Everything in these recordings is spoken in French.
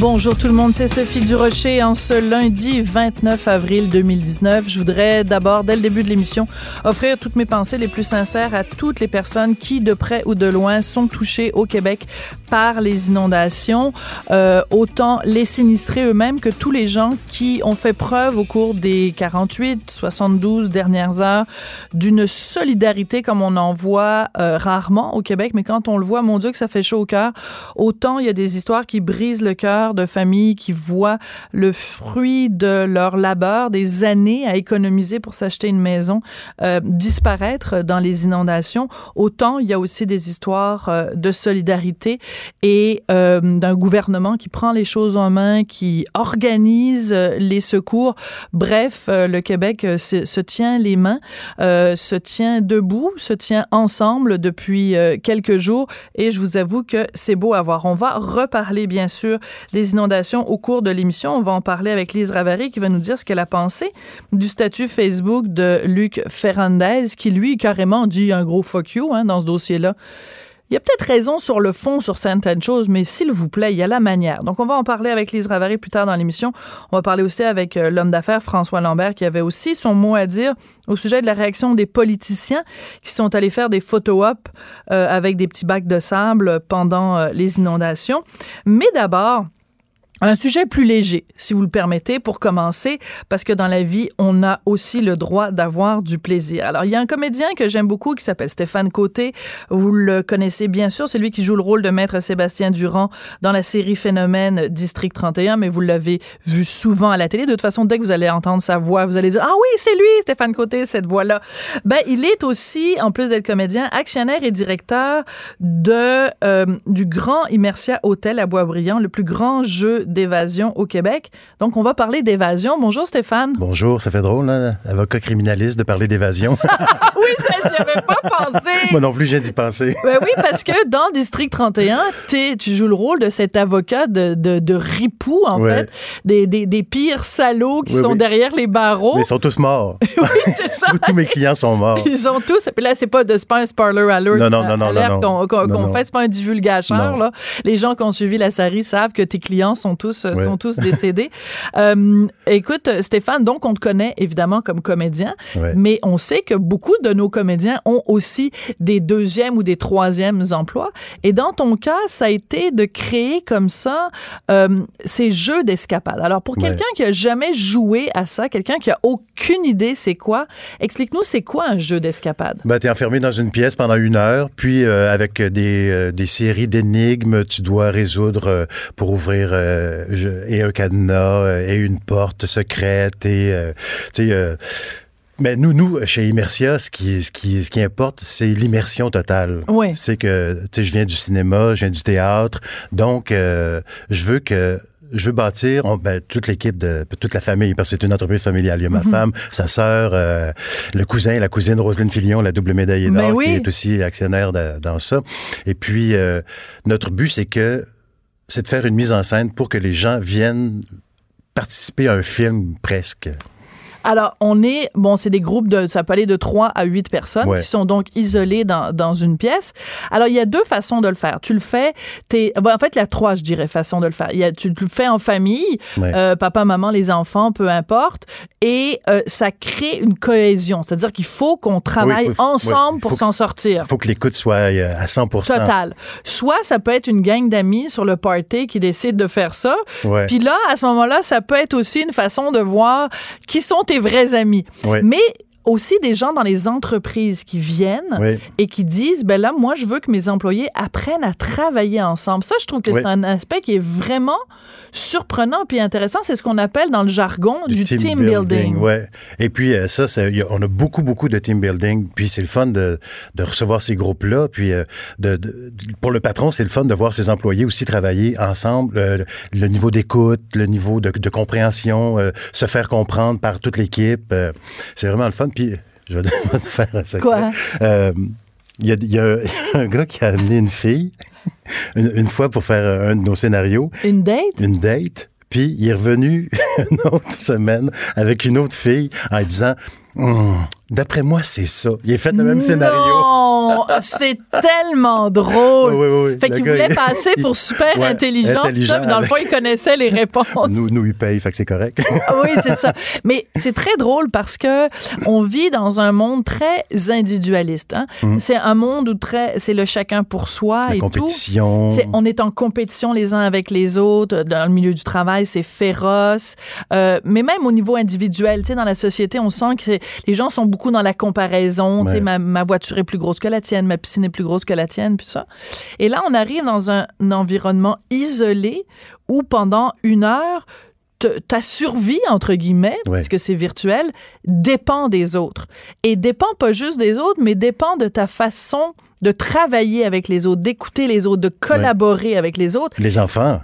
Bonjour tout le monde, c'est Sophie Durocher en ce lundi 29 avril 2019. Je voudrais d'abord, dès le début de l'émission, offrir toutes mes pensées les plus sincères à toutes les personnes qui, de près ou de loin, sont touchées au Québec par les inondations, euh, autant les sinistrés eux-mêmes que tous les gens qui ont fait preuve au cours des 48, 72 dernières heures d'une solidarité comme on en voit euh, rarement au Québec, mais quand on le voit, mon Dieu, que ça fait chaud au cœur. Autant il y a des histoires qui brisent le cœur de familles qui voient le fruit de leur labeur, des années à économiser pour s'acheter une maison, euh, disparaître dans les inondations. Autant il y a aussi des histoires euh, de solidarité et euh, d'un gouvernement qui prend les choses en main, qui organise les secours. Bref, le Québec se, se, tient les mains, se tient debout, se tient ensemble depuis quelques jours et je vous avoue que c'est beau à voir. On va reparler bien sûr des inondations au cours de l'émission. On va en parler avec Lise Ravary qui va nous dire ce qu'elle a pensé du statut Facebook de Luc Ferrandez qui, lui, carrément dit un gros fuck you hein, dans ce dossier-là. Il y a peut-être raison sur le fond sur certaines choses, mais s'il vous plaît, il y a la manière. Donc, on va en parler avec Lise Ravary plus tard dans l'émission. On va parler aussi avec euh, l'homme d'affaires François Lambert qui avait aussi son mot à dire au sujet de la réaction des politiciens qui sont allés faire des photo-op euh, avec des petits bacs de sable pendant euh, les inondations. Mais d'abord, un sujet plus léger, si vous le permettez, pour commencer, parce que dans la vie, on a aussi le droit d'avoir du plaisir. Alors, il y a un comédien que j'aime beaucoup qui s'appelle Stéphane Côté. Vous le connaissez bien sûr, c'est lui qui joue le rôle de Maître Sébastien Durand dans la série Phénomène District 31, mais vous l'avez vu souvent à la télé. De toute façon, dès que vous allez entendre sa voix, vous allez dire Ah oui, c'est lui, Stéphane Côté, cette voix-là. Ben, il est aussi, en plus d'être comédien, actionnaire et directeur de euh, du Grand Immersia Hôtel à Boisbriand, le plus grand jeu d'évasion au Québec. Donc, on va parler d'évasion. Bonjour, Stéphane. Bonjour, ça fait drôle, hein, avocat criminaliste, de parler d'évasion. oui, j'y avais pas pensé. Moi non plus, j'ai d'y penser. Ben oui, parce que dans District 31, tu joues le rôle de cet avocat de, de, de ripou, en fait, des, des, des, pires salauds qui Oui, sont oui. derrière les barreaux. Mais ils sont tous morts. oui, c'est ça. tous, tous mes clients sont morts. Ils sont tous. Puis là, c'est pas de pas un spoiler alert. Non, non, non, non, non, qu'on non, fait, c'est pas un divulgateur. Là. Les gens qui ont suivi la série savent que tes clients sont tous euh, Ouais. sont tous décédés. Euh, écoute, Stéphane, donc on te connaît évidemment comme comédien, Ouais. mais on sait que beaucoup de nos comédiens ont aussi des deuxièmes ou des troisièmes emplois. Et dans ton cas, ça a été de créer comme ça euh, ces jeux d'escapade. Alors pour Ouais. quelqu'un qui a jamais joué à ça, quelqu'un qui a aucune idée c'est quoi, explique-nous c'est quoi un jeu d'escapade. Ben, t'es enfermé dans une pièce pendant une heure, puis euh, avec des, des séries d'énigmes, tu dois résoudre pour ouvrir euh, je- et un cadenas euh, et une porte secrète et euh, tu sais. mais nous, nous, chez Immersia, ce qui, ce qui, ce qui importe, c'est l'immersion totale. Oui. C'est que, tu sais, je viens du cinéma, je viens du théâtre, donc euh, je veux que je veux bâtir on- ben, toute l'équipe de toute la famille parce que c'est une entreprise familiale. Il y a ma Mhm. femme, sa sœur, euh, le cousin, la cousine Roselyne Filion, la double médaillée Mais d'or, oui. qui est aussi actionnaire de- dans ça. Et puis euh, notre but, c'est que c'est de faire une mise en scène pour que les gens viennent participer à un film presque. Alors, on est, bon, c'est des groupes de, ça peut aller de 3 à 8 personnes Ouais. qui sont donc isolées dans, dans une pièce. Alors, il y a deux façons de le faire. Tu le fais, t'es, bon, en fait, il y a trois, je dirais, façons de le faire. Il y a, tu le fais en famille, Ouais. euh, papa, maman, les enfants, peu importe, et euh, ça crée une cohésion. C'est-à-dire qu'il faut qu'on travaille Oui, faut- ensemble pour s'en sortir. Il faut que l'écoute soit euh, à 100 Total. Soit ça peut être une gang d'amis sur le party qui décide de faire ça. Puis là, à ce moment-là, ça peut être aussi une façon de voir qui sont tes vrais amis. Mais aussi des gens dans les entreprises qui viennent Oui. et qui disent ben là moi je veux que mes employés apprennent à travailler ensemble. Ça je trouve que Oui. c'est un aspect qui est vraiment surprenant puis intéressant, c'est ce qu'on appelle dans le jargon du, team, building. Ouais. Et puis euh, ça, ça, y a- on a beaucoup beaucoup de team building. Puis c'est le fun de, de recevoir ces groupes-là. Puis euh, de, de- pour le patron, c'est le fun de voir ses employés aussi travailler ensemble. euh, le niveau d'écoute, le niveau de, de compréhension, euh, se faire comprendre par toute l'équipe. euh, c'est vraiment le fun. Puis je vais te faire un secret. Quoi? Euh, Il y, a, il y a un gars qui a amené une fille une, une fois pour faire un de nos scénarios. Une date? Une date. Puis il est revenu une autre semaine avec une autre fille en disant Hum, D'après moi, c'est ça. Il a fait le même scénario. Non! c'est tellement drôle. Oui, oui, oui. Fait qu'il voulait passer pour super Ouais, intelligent. intelligent dans le fond, il connaissait les réponses. Nous, nous, il paye, fait que c'est correct. Ah oui, c'est ça. Mais c'est très drôle parce que on vit dans un monde très individualiste. hein. C'est un monde où très, c'est le chacun pour soi. La et compétition. tout. C'est- on est en compétition les uns avec les autres. Dans le milieu du travail, c'est féroce. Euh, mais même au niveau individuel, tu sais, dans la société, on sent que c'est- les gens sont beaucoup dans la comparaison. Tu sais, Ouais. ma, ma voiture est plus grosse que la tienne, ma piscine est plus grosse que la tienne, puis ça. Et là, on arrive dans un, un environnement isolé où pendant une heure, ta survie, entre guillemets, Ouais. parce que c'est virtuel, dépend des autres. Et dépend pas juste des autres, mais dépend de ta façon de travailler avec les autres, d'écouter les autres, de collaborer avec les autres. Les enfants.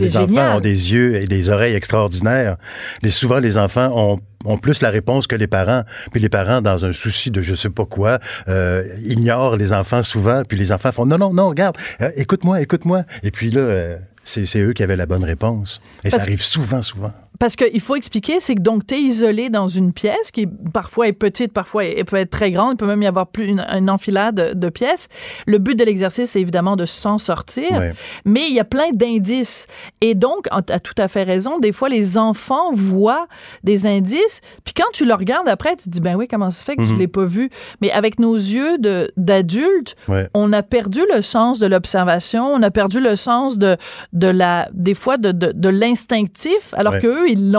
Les génial. enfants ont des yeux et des oreilles extraordinaires. Les, souvent, les enfants ont, ont plus la réponse que les parents. Puis les parents, dans un souci de je sais pas quoi, euh, ignorent les enfants souvent. Puis les enfants font non, non, non, regarde, euh, écoute-moi, écoute-moi. Et puis là, euh, c'est c'est eux qui avaient la bonne réponse. Et Parce- ça arrive souvent, souvent. Parce qu'il faut expliquer, c'est que donc tu es isolé dans une pièce qui parfois est petite, parfois elle peut être très grande, il peut même y avoir plus une, une enfilade de, pièces. Le but de l'exercice, c'est évidemment de s'en sortir, mais il y a plein d'indices. Et donc, tu as tout à fait raison, des fois les enfants voient des indices, puis quand tu le regardes après, tu te dis, ben oui, comment ça fait que je l'ai pas vu? Mais avec nos yeux d'adultes, on a perdu le sens de l'observation, on a perdu le sens de, de la, des fois de, de, de l'instinctif, alors Ouais. Qu'eux, ils.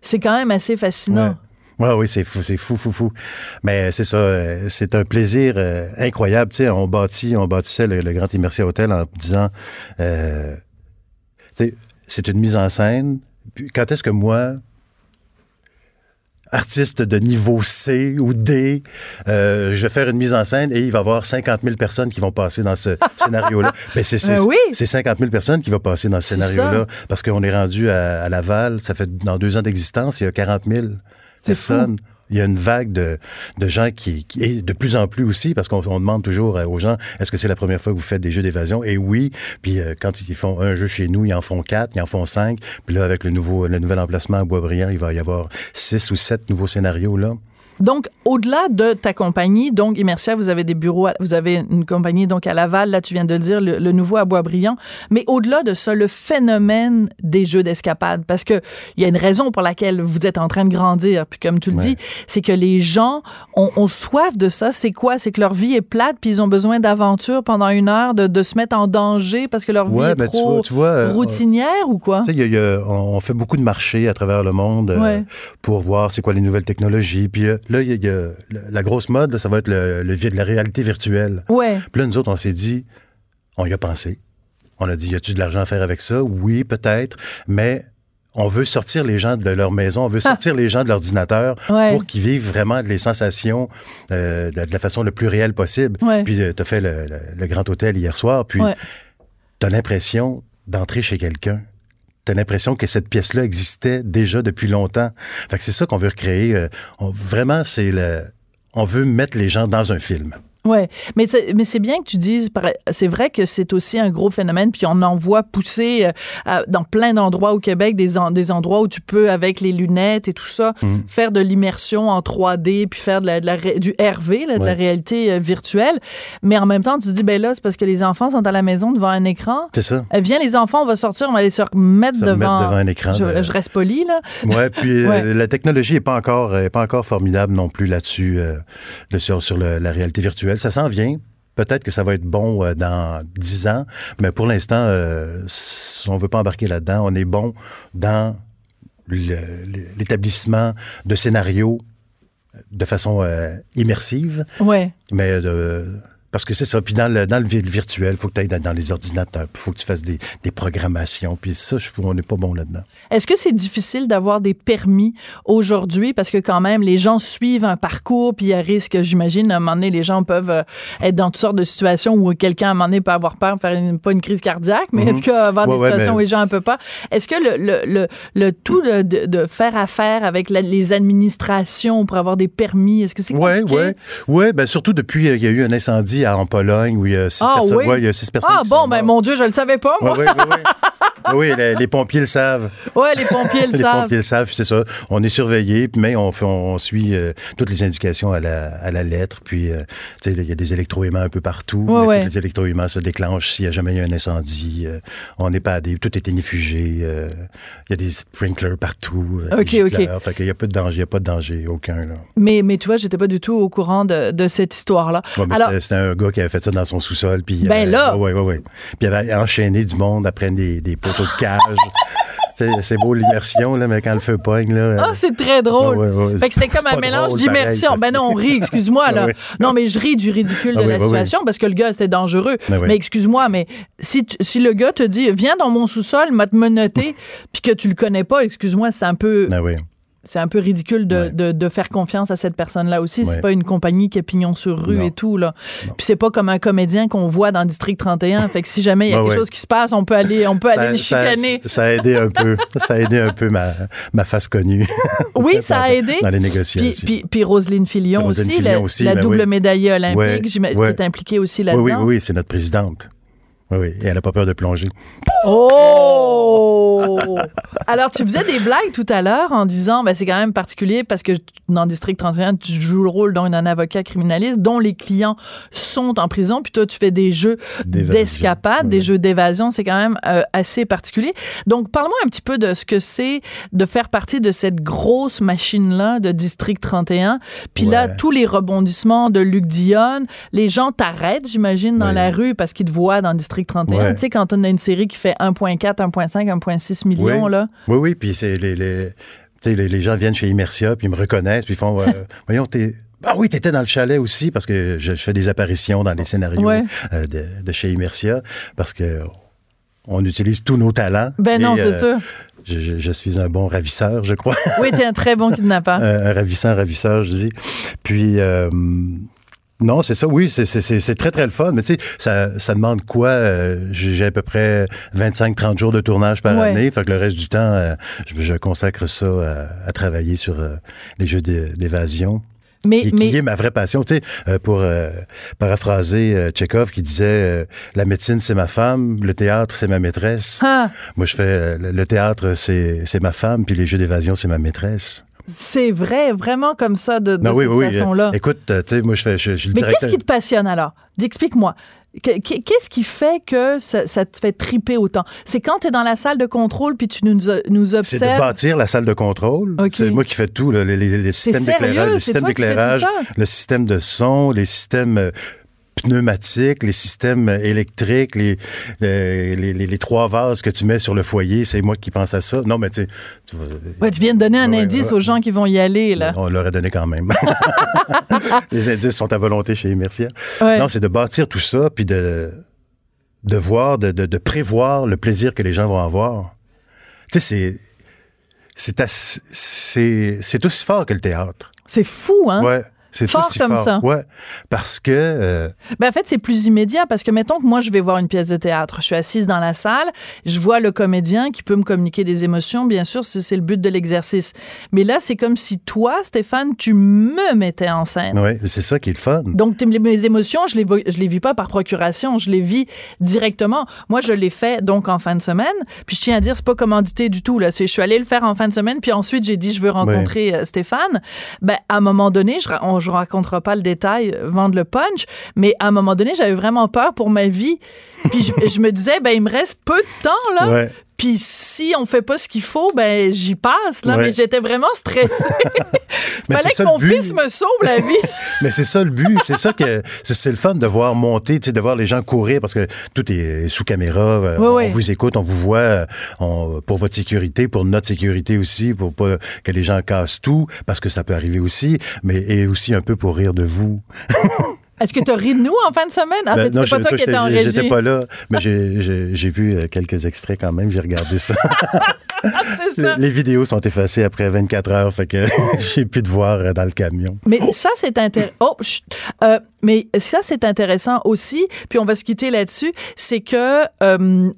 C'est quand même assez fascinant. Ouais, oui, c'est fou, c'est fou, fou, fou. Mais c'est ça, euh, c'est un plaisir euh, incroyable. Tu sais, on bâtit, on bâtissait le, Grand Immersi Hotel en disant, euh, c'est une mise en scène. Quand est-ce que moi, artiste de niveau C ou D, euh, je vais faire une mise en scène et il va y avoir 50 000 personnes qui vont passer dans ce scénario-là. Ben, c'est, c'est, Ben oui. c'est 50 000 personnes qui vont passer dans ce scénario-là parce qu'on est rendu à, à Laval, ça fait dans deux ans d'existence, il y a 40 000 C'est personnes. Il y a une vague de, gens qui, et de plus en plus aussi, parce qu'on on demande toujours euh, aux gens, est-ce que c'est la première fois que vous faites des jeux d'évasion? Et oui, puis euh, quand ils font un jeu chez nous, ils en font quatre, ils en font cinq. Puis là, avec le nouveau, nouvel emplacement à Boisbriand, il va y avoir six ou sept nouveaux scénarios là. Donc, au-delà de ta compagnie, donc Immersia, vous avez des bureaux, à- vous avez une compagnie donc à Laval, là tu viens de le dire, le, le nouveau à Boisbriand, mais au-delà de ça, le phénomène des jeux d'escapade, parce que il y a une raison pour laquelle vous êtes en train de grandir, puis comme tu le Ouais. dis, c'est que les gens ont, ont soif de ça. C'est quoi? C'est que leur vie est plate, puis ils ont besoin d'aventure pendant une heure, de, de se mettre en danger parce que leur vie Ouais, est ben, tu trop vois- tu vois, euh, routinière ou quoi? Y a- il y a- on fait beaucoup de marchés à travers le monde euh, pour voir c'est quoi les nouvelles technologies. Puis euh, là, il y a, il y a- la- grosse mode, là, ça va être le, le la réalité virtuelle. Ouais. Puis là, nous autres, on s'est dit, on y a pensé. On a dit, y a-tu de l'argent à faire avec ça? Oui, peut-être, mais on veut sortir les gens de leur maison, on veut sortir les gens de l'ordinateur. Ouais. pour qu'ils vivent vraiment les sensations euh, de, de la façon le plus réelle possible. Ouais. Puis tu as fait le, le- le Grand Hôtel hier soir, puis Ouais. tu as l'impression d'entrer chez quelqu'un. T'as l'impression que cette pièce-là existait déjà depuis longtemps. Fait que c'est ça qu'on veut recréer. euh, vraiment, c'est le... On veut mettre les gens dans un film. Ouais, mais c'est, mais c'est bien que tu dises, c'est vrai que c'est aussi un gros phénomène, puis on en voit pousser euh, à- dans plein d'endroits au Québec, des, en- des endroits où tu peux, avec les lunettes et tout ça, Mm. faire de l'immersion en 3D, puis faire de la, de la ré- du RV, là, de la réalité euh, virtuelle. Mais en même temps, tu te dis, ben là, c'est parce que les enfants sont à la maison devant un écran. C'est ça. Viens les enfants, on va sortir, on va aller se remettre Se devant, remettre devant un écran Je, de- je reste poli, là. Ouais, puis euh, Ouais. la technologie est pas encore est pas encore formidable non plus là-dessus euh, sur sur le- la réalité virtuelle. Ça s'en vient. Peut-être que ça va être bon euh, dans dix ans, mais pour l'instant, euh, on veut pas embarquer là-dedans. On est bon dans l'établissement de scénarios de façon euh, immersive, Ouais. mais de parce que c'est ça. Puis dans le, dans le vi- virtuel, il faut que tu ailles dans, les ordinateurs, il faut que tu fasses des, des programmations. Puis ça, je, on n'est pas bon là-dedans. Est-ce que c'est difficile d'avoir des permis aujourd'hui? Parce que quand même les gens suivent un parcours puis il y a risque, j'imagine, à un moment donné les gens peuvent euh, être dans toutes sortes de situations où quelqu'un à un moment donné peut avoir peur, faire une- pas une crise cardiaque, mais en tout cas avoir Ouais, des ouais, situations mais- où les gens ont un peu peur. Est-ce que le, le, le, le tout de, faire affaire avec la- les administrations pour avoir des permis, est-ce que c'est compliqué? ouais, ouais. Ben surtout depuis euh, il y a eu un incendie en Pologne où il y a six Ah, personnes. oui? Ouais, il y a six personnes. Ah bon, ben mon Dieu, je le savais pas, moi. Oui, oui, oui. oui, les, les pompiers le savent. Ouais, les pompiers le les savent. pompiers le savent, c'est ça. On est surveillé, mais on, fait, on suit euh, toutes les indications à la, à la lettre. Puis, euh, tu sais, il y a des électroaimants un peu partout. Ouais, ouais. Les électroaimants se déclenchent s'il y a jamais eu un incendie. euh, on n'est pas à des... Tout est inifugé. euh, Il y a des sprinklers partout. Ok, ok. Fait qu'il n'y a pas de danger. Il n'y a pas de danger aucun, là. Mais, mais tu vois, j'étais pas du tout au courant de, de cette histoire-là. Ouais, Alors, c'était- c'était un gars qui avait fait ça dans son sous-sol. Puis, Ben avait- là! Ouais, ouais, ouais. Puis il avait enchaîné du monde après des, des poteaux de cage. C'est beau l'immersion, là, mais quand le feu pogne, là. ah, c'est très drôle. Ouais, ouais, ouais. Fait que c'était comme un mélange drôle, d'immersion. Ben non, on rit, excuse-moi, là. Non, mais je ris du ridicule de Ah oui, la oui, oui. situation parce que le gars, c'était dangereux. Ben oui. Mais excuse-moi, mais si, tu- si le gars te dit, viens dans mon sous-sol, m'a te menotter, puis que tu le connais pas, excuse-moi, c'est un peu, oui. C'est un peu ridicule de, Ouais. de, de faire confiance à cette personne-là aussi. C'est Ouais. pas une compagnie qui a pignon sur rue Non. et tout, là. Puis c'est pas comme un comédien qu'on voit dans District 31. fait que si jamais il y a Ouais, quelque chose qui se passe, on peut aller, on peut aller le chicaner. Ça, ça a aidé un peu. Ça a aidé un peu ma, ma face connue. Oui, ça a aidé. Dans les négociations. puis, puis Roselyne Filion Roselyne aussi, la, aussi, la ben double oui. médaillée olympique, j'imagine, qui est impliquée aussi oui, là-dedans. oui, oui, c'est notre présidente. Oui, oui. Et elle n'a pas peur de plonger. Oh! Alors, tu faisais des blagues tout à l'heure en disant, ben, c'est quand même particulier parce que dans District 31, tu joues le rôle d'un avocat criminaliste dont les clients sont en prison, puis toi, tu fais des jeux d'escapade, des jeux d'évasion. C'est quand même euh, assez particulier. Donc, parle-moi un petit peu de ce que c'est de faire partie de cette grosse machine-là de District 31. Puis là, tous les rebondissements de Luc Dionne, les gens t'arrêtent, j'imagine, dans Ouais. la rue parce qu'ils te voient dans District 31. Ouais. Tu sais, quand on a une série qui fait 1,4, 1,5, 1,6 millions, Oui. là. Oui, oui, puis c'est les, les, tu les, les gens viennent chez Immersia, puis ils me reconnaissent, puis ils font, euh, voyons, t'es... Ah oui, t'étais dans le chalet aussi, parce que je, je fais des apparitions dans les scénarios Ouais. euh, de, de chez Immersia, parce que on utilise tous nos talents. Ben non, c'est euh, sûr. Je, je- je suis un bon ravisseur, je crois. Oui, t'es un très bon kidnappeur. un, un ravissant ravisseur, je dis. Puis, euh, non, c'est ça, oui, c'est- c'est c'est- c'est très, très le fun. Mais tu sais, ça, ça demande quoi? Euh, J'ai à peu près 25-30 jours de tournage par Ouais. année. Fait que le reste du temps, euh, je, je consacre ça à, à travailler sur euh, les jeux d'é- d'évasion. Mais, Qui, mais qui est ma vraie passion. Tu sais, euh, pour euh, paraphraser euh, Tchekhov qui disait euh, La médecine, c'est ma femme, le théâtre, c'est ma maîtresse. ah, Moi, je fais euh, le, théâtre, c'est c'est ma femme, puis les jeux d'évasion, c'est ma maîtresse. C'est vrai, vraiment comme ça, de, de Non, oui, cette oui. façon-là. euh, écoute, euh, tu sais, moi, je fais, je, je Mais directeur. qu'est-ce qui te passionne alors? Explique-moi. Que- que- Qu'est-ce qui fait que ça, ça te fait triper autant? C'est quand tu es dans la salle de contrôle puis tu nous, nous C'est de observes? bâtir la salle de contrôle. C'est moi qui fais tout, là, les, les- les systèmes d'éclairage, le système d'éclairage, le système de son, les systèmes euh, pneumatiques, les systèmes électriques, les, les, les, les- les trois vases que tu mets sur le foyer. C'est moi qui pense à ça. Non, mais tu tu Ouais, tu viens de donner un Ouais, indice ouais. aux gens qui vont y aller, là. On l'aurait donné quand même. les indices sont à volonté chez Mercier. Ouais. Non, c'est de bâtir tout ça, puis de, de voir, de, de, de prévoir le plaisir que les gens vont avoir. Tu sais, c'est c'est aussi fort que le théâtre. C'est fou, hein? Ouais. C'est Fort aussi comme fort. ça. Ouais. Parce que. euh, Ben, en fait, c'est plus immédiat parce que, mettons que moi, je vais voir une pièce de théâtre. Je suis assise dans la salle, je vois le comédien qui peut me communiquer des émotions, bien sûr, c'est le but de l'exercice. Mais là, c'est comme si toi, Stéphane, tu me mettais en scène. ouais, c'est ça qui est le fun. Donc, mes émotions, je les, je les vis pas par procuration, je les vis directement. Moi, je l'ai fait donc en fin de semaine. Puis, je tiens à dire, c'est pas commandité du tout. Là. C'est, je suis allée le faire en fin de semaine, puis ensuite, j'ai dit, je veux rencontrer euh, Stéphane. Ben, à un moment donné, je, on, je raconterai pas le détail, vendre le punch, mais à un moment donné, j'avais vraiment peur pour ma vie. Puis, je, je me disais, ben, il me reste peu de temps, là. Ouais. Puis si on fait pas ce qu'il faut, ben j'y passe là. Ouais. Mais j'étais vraiment stressée. Mais Fallait que mon fils me sauve la vie. Mais c'est ça le but. C'est ça que c'est le fun de voir monter, de voir les gens courir parce que tout est sous caméra. euh, Oui, on oui. vous écoute, on vous voit euh, on- pour votre sécurité, pour notre sécurité aussi, pour pas que les gens cassent tout parce que ça peut arriver aussi, mais et aussi un peu pour rire de vous. Est-ce que tu as ri de nous en fin de semaine? Ah, Ben, c'est pas toi qui j'étais- étais en J'étais régie. pas là, mais j'ai- vu euh, quelques extraits quand même. J'ai regardé ça. Ah, ça. Les vidéos sont effacées après 24 heures, fait que j'ai pu te voir euh, dans le camion. Mais ça, c'est intéressant. Oh. Euh, mais ça, c'est intéressant aussi. Puis on va se quitter là-dessus. C'est que euh,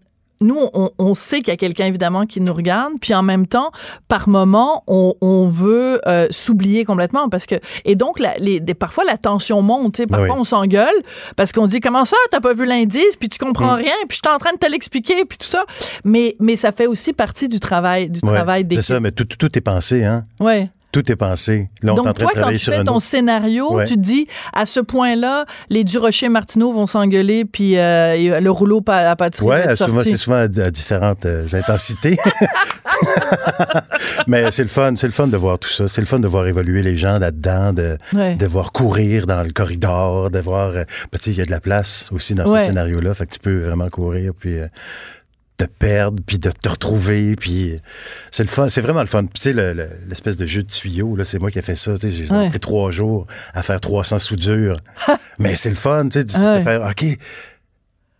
nous, on, on sait qu'il y a quelqu'un évidemment qui nous regarde, puis en même temps, par moment, on, on veut euh, s'oublier complètement parce que et donc la, les, des, parfois la tension monte. sais, Parfois Oui. on s'engueule parce qu'on dit comment ça, t'as pas vu l'indice, puis tu comprends rien, puis je suis en train de te l'expliquer, puis tout ça. Mais mais ça fait aussi partie du travail du Ouais, travail c'est ça, mais tout, tout, tout est pensé, hein? Ouais. Tout est pensé. Là, on est en Donc train toi, de quand tu sur fais ton autre. scénario, Ouais. tu dis à ce point-là, les Durocher Martineau vont s'engueuler, puis euh, et le rouleau à pâtisserie va Ouais, être souvent, c'est souvent à, à différentes euh, intensités. Mais c'est le fun, c'est le fun de voir tout ça. C'est le fun de voir évoluer les gens là-dedans, de, Ouais. de voir courir dans le corridor, de voir. euh, ben, tu sais, il y a de la place aussi dans Ouais. ce scénario-là, fait que tu peux vraiment courir, puis euh, te perdre, puis de te retrouver, puis c'est le fun, c'est vraiment le fun. Tu sais, le- le- l'espèce de jeu de tuyau, là, c'est moi qui ai fait ça. Tu sais, j'ai Ouais. pris trois jours à faire 300 soudures. Mais c'est le fun, tu sais, de Ouais. de faire, OK,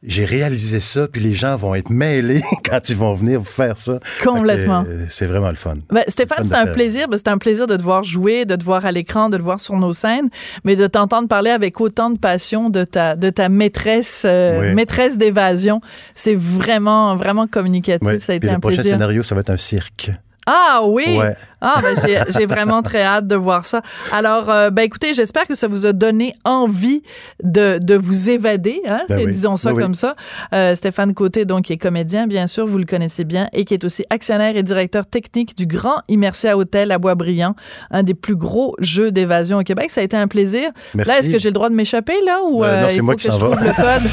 j'ai réalisé ça, puis les gens vont être mêlés quand ils vont venir vous faire ça. Complètement. c'est- vraiment le fun. Ben, Stéphane, c'est un faire. plaisir. Ben, c'est un plaisir de te voir jouer, de te voir à l'écran, de te voir sur nos scènes, mais de t'entendre parler avec autant de passion de ta, de ta maîtresse, euh, Oui. maîtresse d'évasion. C'est vraiment, vraiment communicatif. Ça a été Puis le un prochain plaisir. scénario, ça va être un cirque. Ah oui! Ouais. Ah, ben, j'ai, vraiment très hâte de voir ça. Alors, euh, ben, écoutez, j'espère que ça vous a donné envie de, de vous évader, hein, Ben oui. disons ça oui. comme ça. Euh, Stéphane Côté, donc, qui est comédien, bien sûr, vous le connaissez bien, et qui est aussi actionnaire et directeur technique du Grand Immersia Hotel à Boisbriand, un des plus gros jeux d'évasion au Québec. Ça a été un plaisir. Merci. Là, est-ce que j'ai le droit de m'échapper, là, ou Euh, non, euh, c'est il moi faut qui que je s'en va. trouve le code?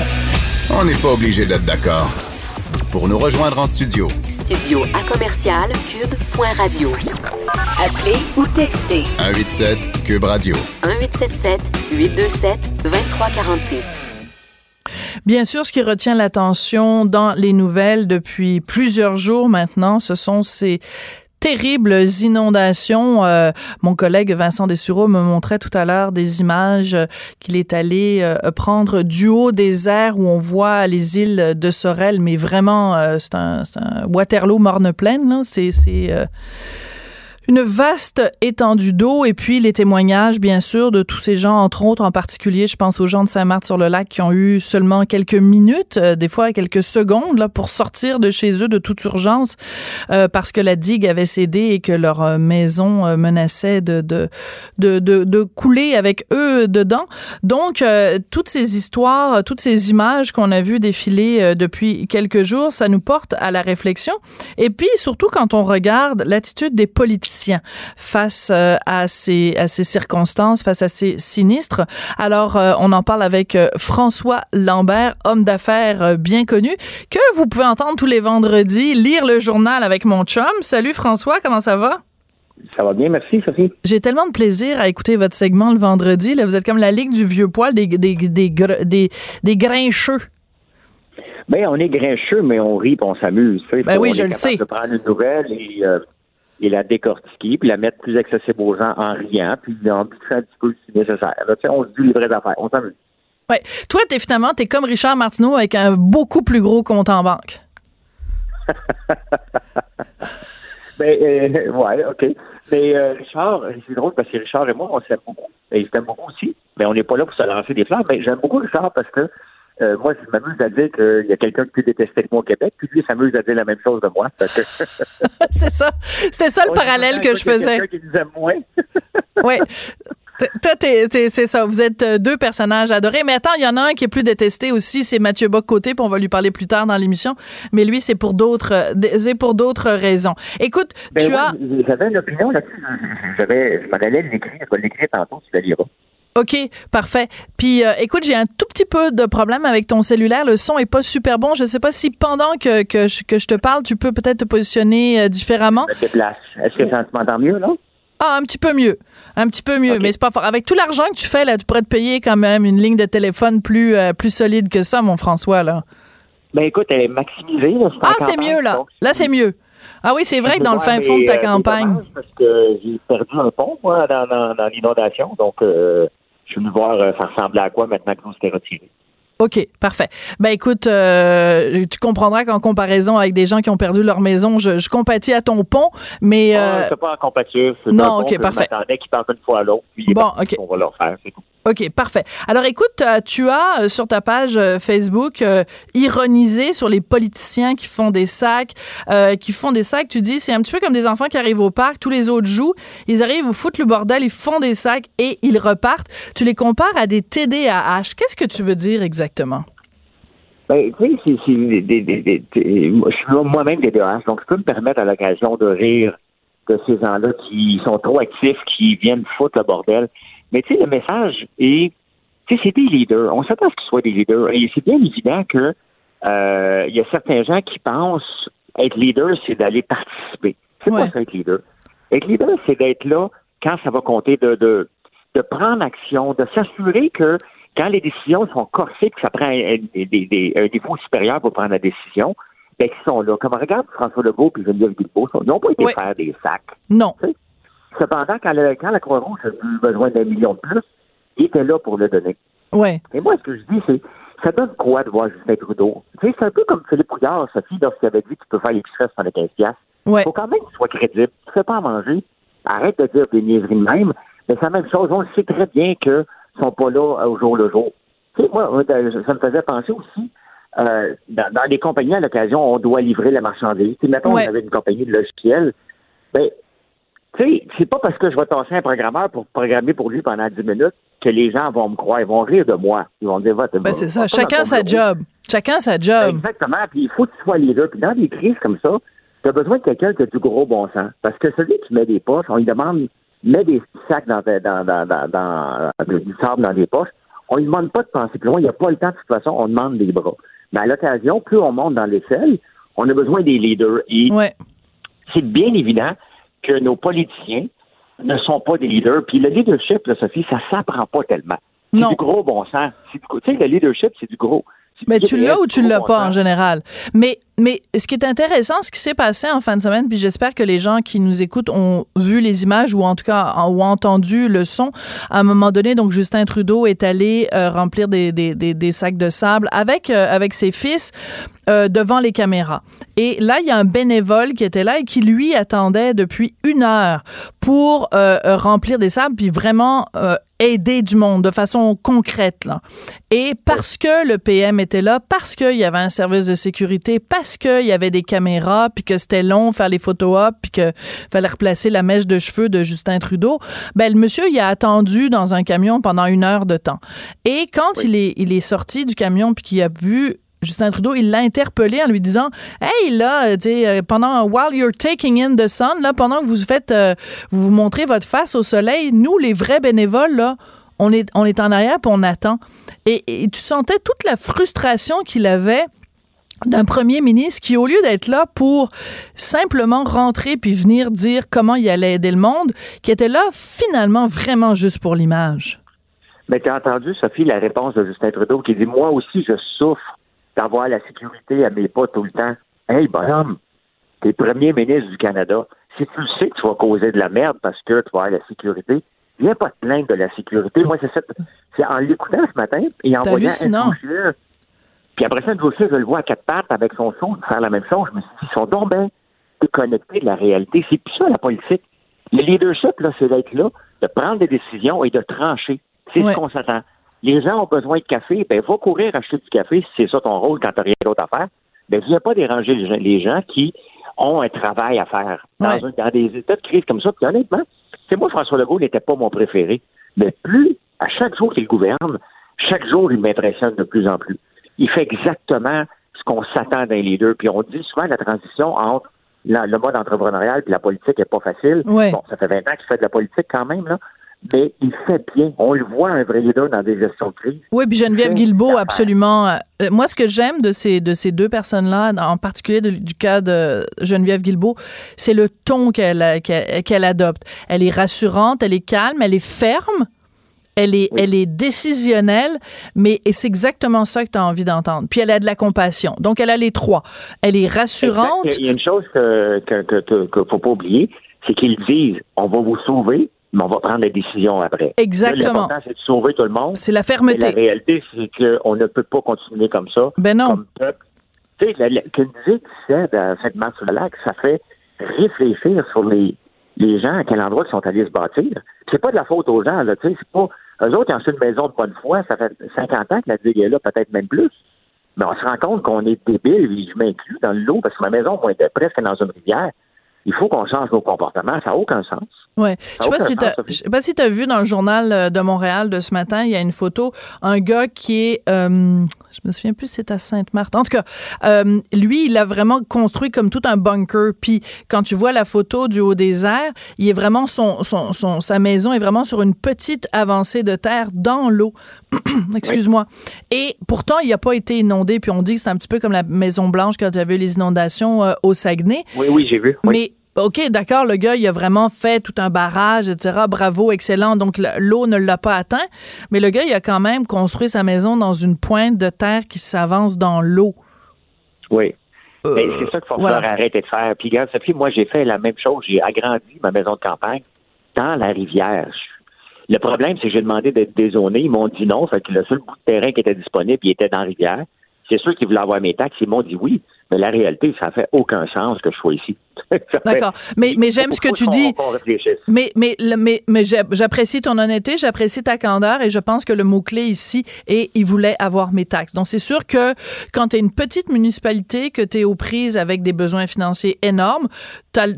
On n'est pas obligé d'être d'accord. Pour nous rejoindre en studio, Studio à commercial cube.radio. Appelez ou textez 187 Cube Radio. 1877 827 2346. Bien sûr, ce qui retient l'attention dans les nouvelles depuis plusieurs jours maintenant, ce sont ces terribles inondations. Euh, mon collègue Vincent Dessureau me montrait tout à l'heure des images qu'il est allé euh, prendre du haut des airs où on voit les îles de Sorel, mais vraiment, euh, c'est un, Waterloo morne-pleine. là. C'est c'est, euh, une vaste étendue d'eau et puis les témoignages, bien sûr, de tous ces gens, entre autres, en particulier, je pense aux gens de Saint-Marthe-sur-le-Lac qui ont eu seulement quelques minutes, euh, des fois quelques secondes, là, pour sortir de chez eux de toute urgence euh, parce que la digue avait cédé et que leur euh, maison menaçait de, de, couler avec eux dedans. Donc, toutes ces histoires, toutes ces images qu'on a vues défiler depuis quelques jours, ça nous porte à la réflexion. Et puis, surtout quand on regarde l'attitude des politiciens face euh, à, ces, à ces circonstances, face à ces sinistres. Alors, euh, on en parle avec euh, François Lambert, homme d'affaires bien connu, que vous pouvez entendre tous les vendredis, lire le journal avec mon chum. Salut François, comment ça va? Ça va bien, merci, Sophie. J'ai tellement de plaisir à écouter votre segment le vendredi. Là, vous êtes comme la ligue du vieux poil des, des, des, gr- des, des grincheux. Ben, on est grincheux, mais on rit et on s'amuse. Ben oui, on je est le sais. de prendre une nouvelle et, euh, et la décortiquer, puis la mettre plus accessible aux gens en riant, puis en pitchant un petit peu si nécessaire. Là, tu on se dit les vraies affaires, on s'amuse. Ouais. Toi, t'es finalement, t'es comme Richard Martineau avec un beaucoup plus gros compte en banque. Ben, euh, ouais, OK. Mais euh, Richard, c'est drôle parce que Richard et moi, on s'aime beaucoup. Et il s'aime beaucoup aussi. Mais on n'est pas là pour se lancer des fleurs. Mais j'aime beaucoup Richard parce que euh, moi, je m'amuse à dire qu'il y a quelqu'un qui peut détester moi au Québec, puis lui, il s'amuse à dire la même chose de moi. Que- c'est ça. C'était ça le parallèle que je faisais. quelqu'un qui nous aime moins. Oui. Toi, c'est ça. Vous êtes euh, deux personnages adorés. Mais attends, il y en a un qui est plus détesté aussi, c'est Mathieu Bock-Côté, puis on va lui parler plus tard dans l'émission. Mais lui, c'est pour d'autres, euh, c'est pour d'autres raisons. Écoute, Ben tu as, J'avais une opinion là-dessus. J'avais, je m'en allais l'écrire. Je vais l'écrire tantôt, tu la liras. OK, parfait. Puis euh, écoute, j'ai un tout petit peu de problème avec ton cellulaire. Le son est pas super bon. Je sais pas si pendant que, que, je, que je te parle, tu peux peut-être te positionner euh, différemment. Je déplace. Est-ce que ça tu m'entends mieux, là? Ah, un petit peu mieux. Un petit peu mieux, OK. mais c'est pas fort. Avec tout l'argent que tu fais, là, tu pourrais te payer quand même une ligne de téléphone plus, euh, plus solide que ça, mon François, là. Ben écoute, elle est maximisée. Là, Ah, c'est mieux, là. donc, Là, c'est mieux. Ah oui, c'est vrai que dans le fin fond de ta euh, campagne. Parce que j'ai perdu un pont, moi, dans, dans, dans l'inondation. Donc, euh, je suis venu voir euh, ça ressemblait à quoi maintenant que l'eau s'était retirée? OK, parfait. Ben écoute, euh, tu comprendras qu'en comparaison avec des gens qui ont perdu leur maison, je, je compatis à ton pont, mais Ah, euh, c'est pas en compature. C'est non, un OK, parfait. Je m'attendais qu'ils partent une fois à l'autre. Puis Bon, bon, OK. on va leur faire, c'est tout. OK, parfait. Alors écoute, euh, tu as euh, sur ta page euh, Facebook ironisé sur les politiciens qui font des sacs, qui font des sacs. Tu dis, c'est un petit peu comme des enfants qui arrivent au parc, tous les autres jouent, ils arrivent, vous foutent le bordel, ils font des sacs et ils repartent. Tu les compares à des TDAH. Qu'est-ce que tu veux dire exactement? Ben, tu sais, je suis moi-même TDAH, donc je peux me permettre à l'occasion de rire de ces gens-là qui sont trop actifs, qui viennent foutre le bordel. Mais tu sais, le message est, tu sais, c'est des leaders. On s'attend à ce qu'ils soient des leaders. Et c'est bien évident que euh, il y a certains gens qui pensent être leader, c'est d'aller participer. C'est quoi ça, être leader? Être leader, c'est d'être là quand ça va compter, de, de, de prendre action, de s'assurer que quand les décisions sont corsées, que ça prend un, des, un défaut supérieur pour prendre la décision, ben, ils sont là. Comme regarde François Legault et Geneviève Guilbeault, ils n'ont pas été faire des sacs. Non. Cependant, quand, quand la Croix-Rouge a eu besoin d'un million de plus, il était là pour le donner. Ouais. Et moi, ce que je dis, c'est ça donne quoi de voir Justin Trudeau? Tu sais, c'est un peu comme Philippe Couillard, Sophie, lorsqu'il avait dit que tu peux faire l'épicerie les 15 piastres. Il faut quand même que tu sois crédible. Tu ne fais pas à manger. Arrête de dire des niaiseries de même. Mais c'est la même chose. On sait très bien qu'ils ne sont pas là au jour le jour. Tu sais, moi, ça me faisait penser aussi, euh, dans, dans, les compagnies, à l'occasion, on doit livrer la marchandise. Tu sais, mettons, on avait une compagnie de logiciels. Ben, tu sais, c'est pas parce que je vais tasser un programmeur pour programmer pour lui pendant 10 minutes que les gens vont me croire. Ils vont rire de moi. Ils vont dire, va, ben, c'est ça. Chacun sa job. Chacun sa job. Exactement. Puis il faut que tu sois là. Puis dans des crises comme ça, tu as besoin de quelqu'un qui a du gros bon sens. Parce que celui qui met des poches, on lui demande, met des sacs dans, dans, dans, dans, dans du sable dans des poches. On lui demande pas de penser plus loin. Il n'y a pas le temps, de toute façon, on demande des bras. Mais à l'occasion, plus on monte dans l'échelle, on a besoin des leaders. Et ouais. c'est bien évident que nos politiciens ne sont pas des leaders. Puis le leadership, là, Sophie, ça s'apprend pas tellement. C'est du gros bon sens. Tu sais, le leadership, c'est du gros. Mais tu l'as ou tu l'as pas en général? Mais mais ce qui est intéressant, ce qui s'est passé en fin de semaine, puis j'espère que les gens qui nous écoutent ont vu les images ou en tout cas ont entendu le son. À un moment donné, donc Justin Trudeau est allé euh, remplir des, des, des, des, sacs de sable avec euh, avec ses fils euh, devant les caméras. Et là, il y a un bénévole qui était là et qui lui attendait depuis une heure pour remplir des sables puis vraiment aider du monde de façon concrète là. Et parce que le PM était là, parce qu'il y avait un service de sécurité, parce qu'il y avait des caméras, puis que c'était long faire les photos op, puis qu'il fallait replacer la mèche de cheveux de Justin Trudeau, ben le monsieur il a attendu dans un camion pendant une heure de temps. Et quand il est il est sorti du camion puis qu'il a vu Justin Trudeau, il l'a interpellé en lui disant Hey, là, euh, pendant while you're taking in the sun, là, pendant que vous faites, euh, vous montrez votre face au soleil, nous, les vrais bénévoles, là, on est, on est en arrière puis on attend. Et, et tu sentais toute la frustration qu'il avait d'un premier ministre qui, au lieu d'être là pour simplement rentrer puis venir dire comment il allait aider le monde, qui était là finalement vraiment juste pour l'image. Mais tu as entendu, Sophie, la réponse de Justin Trudeau qui dit Moi aussi, je souffre d'avoir la sécurité à mes pas tout le temps. Hey, bonhomme, t'es premier ministre du Canada. Si tu sais que tu vas causer de la merde parce que tu vas avoir la sécurité, viens pas te plaindre de la sécurité. Moi, c'est c'est en l'écoutant ce matin et en voyant un puis après ça, dossier, je le vois à quatre pattes avec son son, faire la même chose. Je me suis dit, ils sont donc bien déconnectés de la réalité. C'est plus ça la politique. Le leadership, là, c'est d'être là, de prendre des décisions et de trancher. C'est ce qu'on s'attend. Les gens ont besoin de café, ben va courir acheter du café si c'est ça ton rôle quand t'as rien d'autre à faire. Ben viens pas déranger les gens, qui ont un travail à faire dans, des états de crise comme ça. Puis honnêtement, c'est moi François Legault n'était pas mon préféré, mais plus à chaque jour qu'il gouverne, chaque jour il m'impressionne de plus en plus il fait exactement ce qu'on s'attend d'un leader. Puis on dit souvent la transition entre le mode entrepreneurial et la politique n'est pas facile. Bon, ça fait 20 ans qu'il fait de la politique quand même, là. Mais il fait bien. On le voit, un vrai leader dans des gestions de crise. Oui, puis Geneviève Guilbeault, absolument. Euh, moi, ce que j'aime de ces, de ces deux personnes-là, en particulier du cas de Geneviève Guilbeault, c'est le ton qu'elle qu'elle adopte. Elle est rassurante, elle est calme, elle est ferme, elle est, elle est décisionnelle, mais c'est exactement ça que tu as envie d'entendre. Puis elle a de la compassion. Donc, elle a les trois. Elle est rassurante. Il y a une chose que ne que, faut pas oublier, c'est qu'ils disent on va vous sauver, mais on va prendre des décisions après. Exactement. L'important, c'est de sauver tout le monde. C'est la fermeté. la réalité, c'est qu'on ne peut pas continuer comme ça. Ben non. Comme peuple. Tu sais, que disait cette masse sur le lac, ça fait réfléchir sur les, les gens à quel endroit ils sont allés se bâtir. C'est pas de la faute aux gens, là, tu sais, c'est pas Eux autres, ils ont acheté une maison de bonne foi. Ça fait 50 ans que la digue est là, peut-être même plus. Mais on se rend compte qu'on est débile, je m'inclus dans l'eau, parce que ma maison, moi, était presque dans une rivière il faut qu'on change nos comportements. Ça n'a aucun sens. Ouais. Je sais pas si tu sais pas si tu as vu dans le journal euh, de Montréal de ce matin, il y a une photo, un gars qui est, euh, je me souviens plus, c'est à Sainte-Marthe. En tout cas, euh, lui, il a vraiment construit comme tout un bunker. Puis quand tu vois la photo du haut des airs, il est vraiment son, son, son sa maison est vraiment sur une petite avancée de terre dans l'eau. Excuse-moi. Et pourtant, il n'a pas été inondé. Puis on dit que c'est un petit peu comme la Maison Blanche quand il y avait les inondations au Saguenay. Oui, oui, j'ai vu. Mais OK, d'accord, le gars, il a vraiment fait tout un barrage, etc. Bravo, excellent. Donc, l'eau ne l'a pas atteint. Mais le gars, il a quand même construit sa maison dans une pointe de terre qui s'avance dans l'eau. Oui. Euh, Mais c'est ça qu'il faut voilà. arrêter de faire. Puis, regarde, Sophie, moi, j'ai fait la même chose. J'ai agrandi ma maison de campagne dans la rivière. Le problème, c'est que j'ai demandé d'être dézoné. Ils m'ont dit non. Fait que le seul bout de terrain qui était disponible, il était dans la rivière. C'est ceux qui voulaient avoir mes taxes. Ils m'ont dit oui. Mais la réalité, ça fait aucun sens que je sois ici. D'accord. Mais, mais j'aime ce que tu dis. Mais, mais, mais, mais j'apprécie ton honnêteté, j'apprécie ta candeur et je pense que le mot-clé ici est il voulait avoir mes taxes. Donc, c'est sûr que quand tu es une petite municipalité, que tu es aux prises avec des besoins financiers énormes,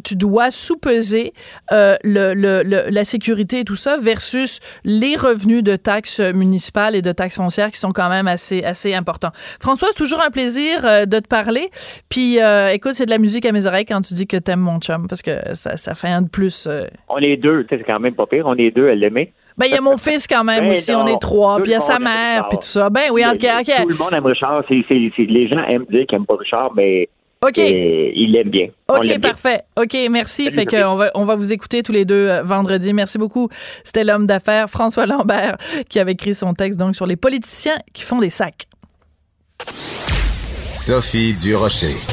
tu dois sous-peser euh, le, le, la sécurité et tout ça versus les revenus de taxes municipales et de taxes foncières qui sont quand même assez, assez importants. François, c'est toujours un plaisir euh, de te parler. Puis, euh, écoute, c'est de la musique à mes oreilles quand tu dis que t'aimes mon chum, parce que ça, ça fait un de plus. Euh. On est deux, c'est quand même pas pire. On est deux à l'aimer. Ben, il y a mon fils quand même ben aussi, on est trois. Puis il y a sa mère, puis tout ça. Ben oui, en tout cas. Tout le monde aime Richard. les gens aiment dire qu'ils n'aiment pas Richard, mais OK. il l'aime bien. OK, parfait. OK, merci. fait qu'on va, on va vous écouter tous les deux euh, vendredi. Merci beaucoup. C'était l'homme d'affaires François Lambert qui avait écrit son texte donc sur les politiciens qui font des sacs. Sophie Durocher.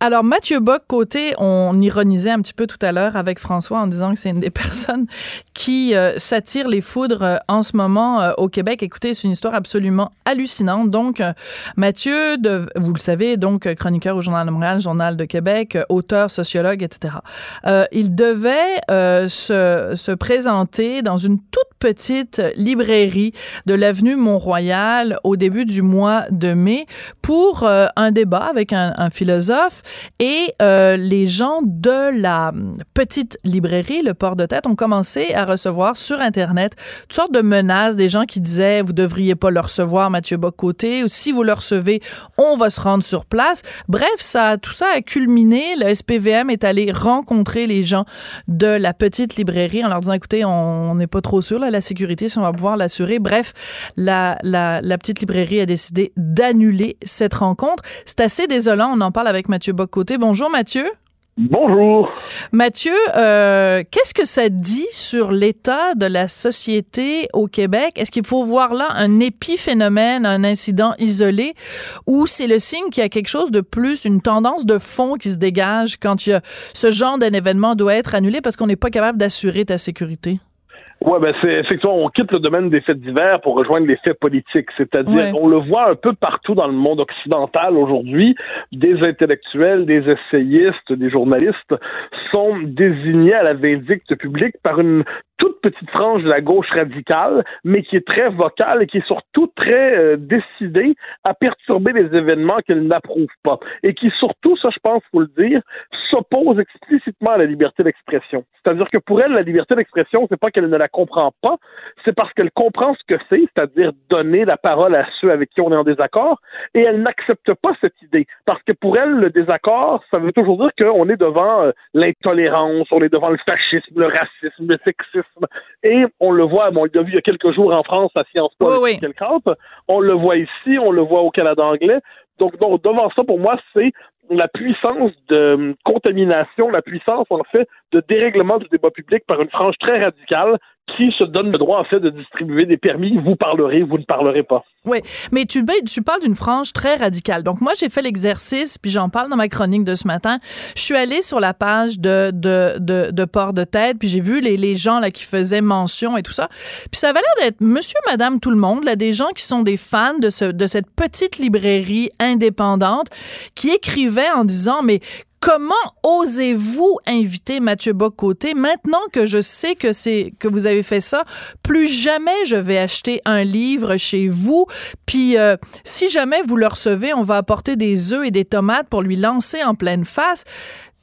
Alors, Mathieu Bock, côté, on ironisait un petit peu tout à l'heure avec François en disant que c'est une des personnes qui euh, s'attire les foudres euh, en ce moment euh, au Québec. Écoutez, c'est une histoire absolument hallucinante. Donc, Mathieu, de, vous le savez, donc chroniqueur au Journal de Montréal, Journal de Québec, auteur, sociologue, etc. il devait se, se présenter dans une toute petite librairie de l'avenue Mont-Royal au début du mois de mai pour un débat avec un philosophe et euh, les gens de la petite librairie, le port de tête, ont commencé à recevoir sur Internet toutes sortes de menaces, des gens qui disaient vous devriez pas le recevoir, Mathieu Bocoté, ou si vous le recevez, on va se rendre sur place. Bref, ça, tout ça a culminé. Le SPVM est allé rencontrer les gens de la petite librairie en leur disant écoutez, on n'est pas trop sûr là, la sécurité, si on va pouvoir l'assurer. Bref, la, la, la petite librairie a décidé d'annuler cette rencontre. C'est assez désolant. On en parle avec Mathieu Bocoté. Bonjour Mathieu. Bonjour. Mathieu, euh, qu'est-ce que ça dit sur l'état de la société au Québec? Est-ce qu'il faut voir là un épiphénomène, un incident isolé, ou c'est le signe qu'il y a quelque chose de plus, une tendance de fond qui se dégage quand il y a ce genre d'un événement doit être annulé parce qu'on n'est pas capable d'assurer ta sécurité? Oui, ben c'est effectivement, on quitte le domaine des faits divers pour rejoindre les faits politiques. C'est-à-dire, on le voit un peu partout dans le monde occidental aujourd'hui, des intellectuels, des essayistes, des journalistes sont désignés à la vindicte publique par une toute petite frange de la gauche radicale, mais qui est très vocale et qui est surtout très euh, décidée à perturber les événements qu'elle n'approuve pas. Et qui surtout, ça je pense, faut le dire, s'oppose explicitement à la liberté d'expression. C'est-à-dire que pour elle, la liberté d'expression, c'est pas qu'elle ne la comprend pas, c'est parce qu'elle comprend ce que c'est, c'est-à-dire donner la parole à ceux avec qui on est en désaccord, et elle n'accepte pas cette idée. Parce que pour elle, le désaccord, ça veut toujours dire qu'on est devant euh, l'intolérance, on est devant le fascisme, le racisme, le sexisme, et on le voit, bon, on l'a vu il y a quelques jours en France à Sciences Po oui, On le voit ici, on le voit au Canada anglais. Donc, donc devant ça, pour moi, c'est la puissance de contamination, la puissance, en fait, de dérèglement du débat public par une frange très radicale qui se donne le droit, en fait, de distribuer des permis. Vous parlerez, vous ne parlerez pas. Oui, mais tu, ben, parles d'une frange très radicale. Donc, moi, j'ai fait l'exercice, puis j'en parle dans ma chronique de ce matin. Je suis allée sur la page de, de, de, de Port de Tête, puis j'ai vu les, les gens là, qui faisaient mention et tout ça. Puis ça avait l'air d'être monsieur, madame, tout le monde, là, des gens qui sont des fans de, ce, de cette petite librairie indépendante qui écrivaient en disant, mais Comment osez-vous inviter Mathieu Bocoté? Maintenant que je sais que c'est que vous avez fait ça Plus jamais je vais acheter un livre chez vous. Puis euh, si jamais vous le recevez, on va apporter des œufs et des tomates pour lui lancer en pleine face.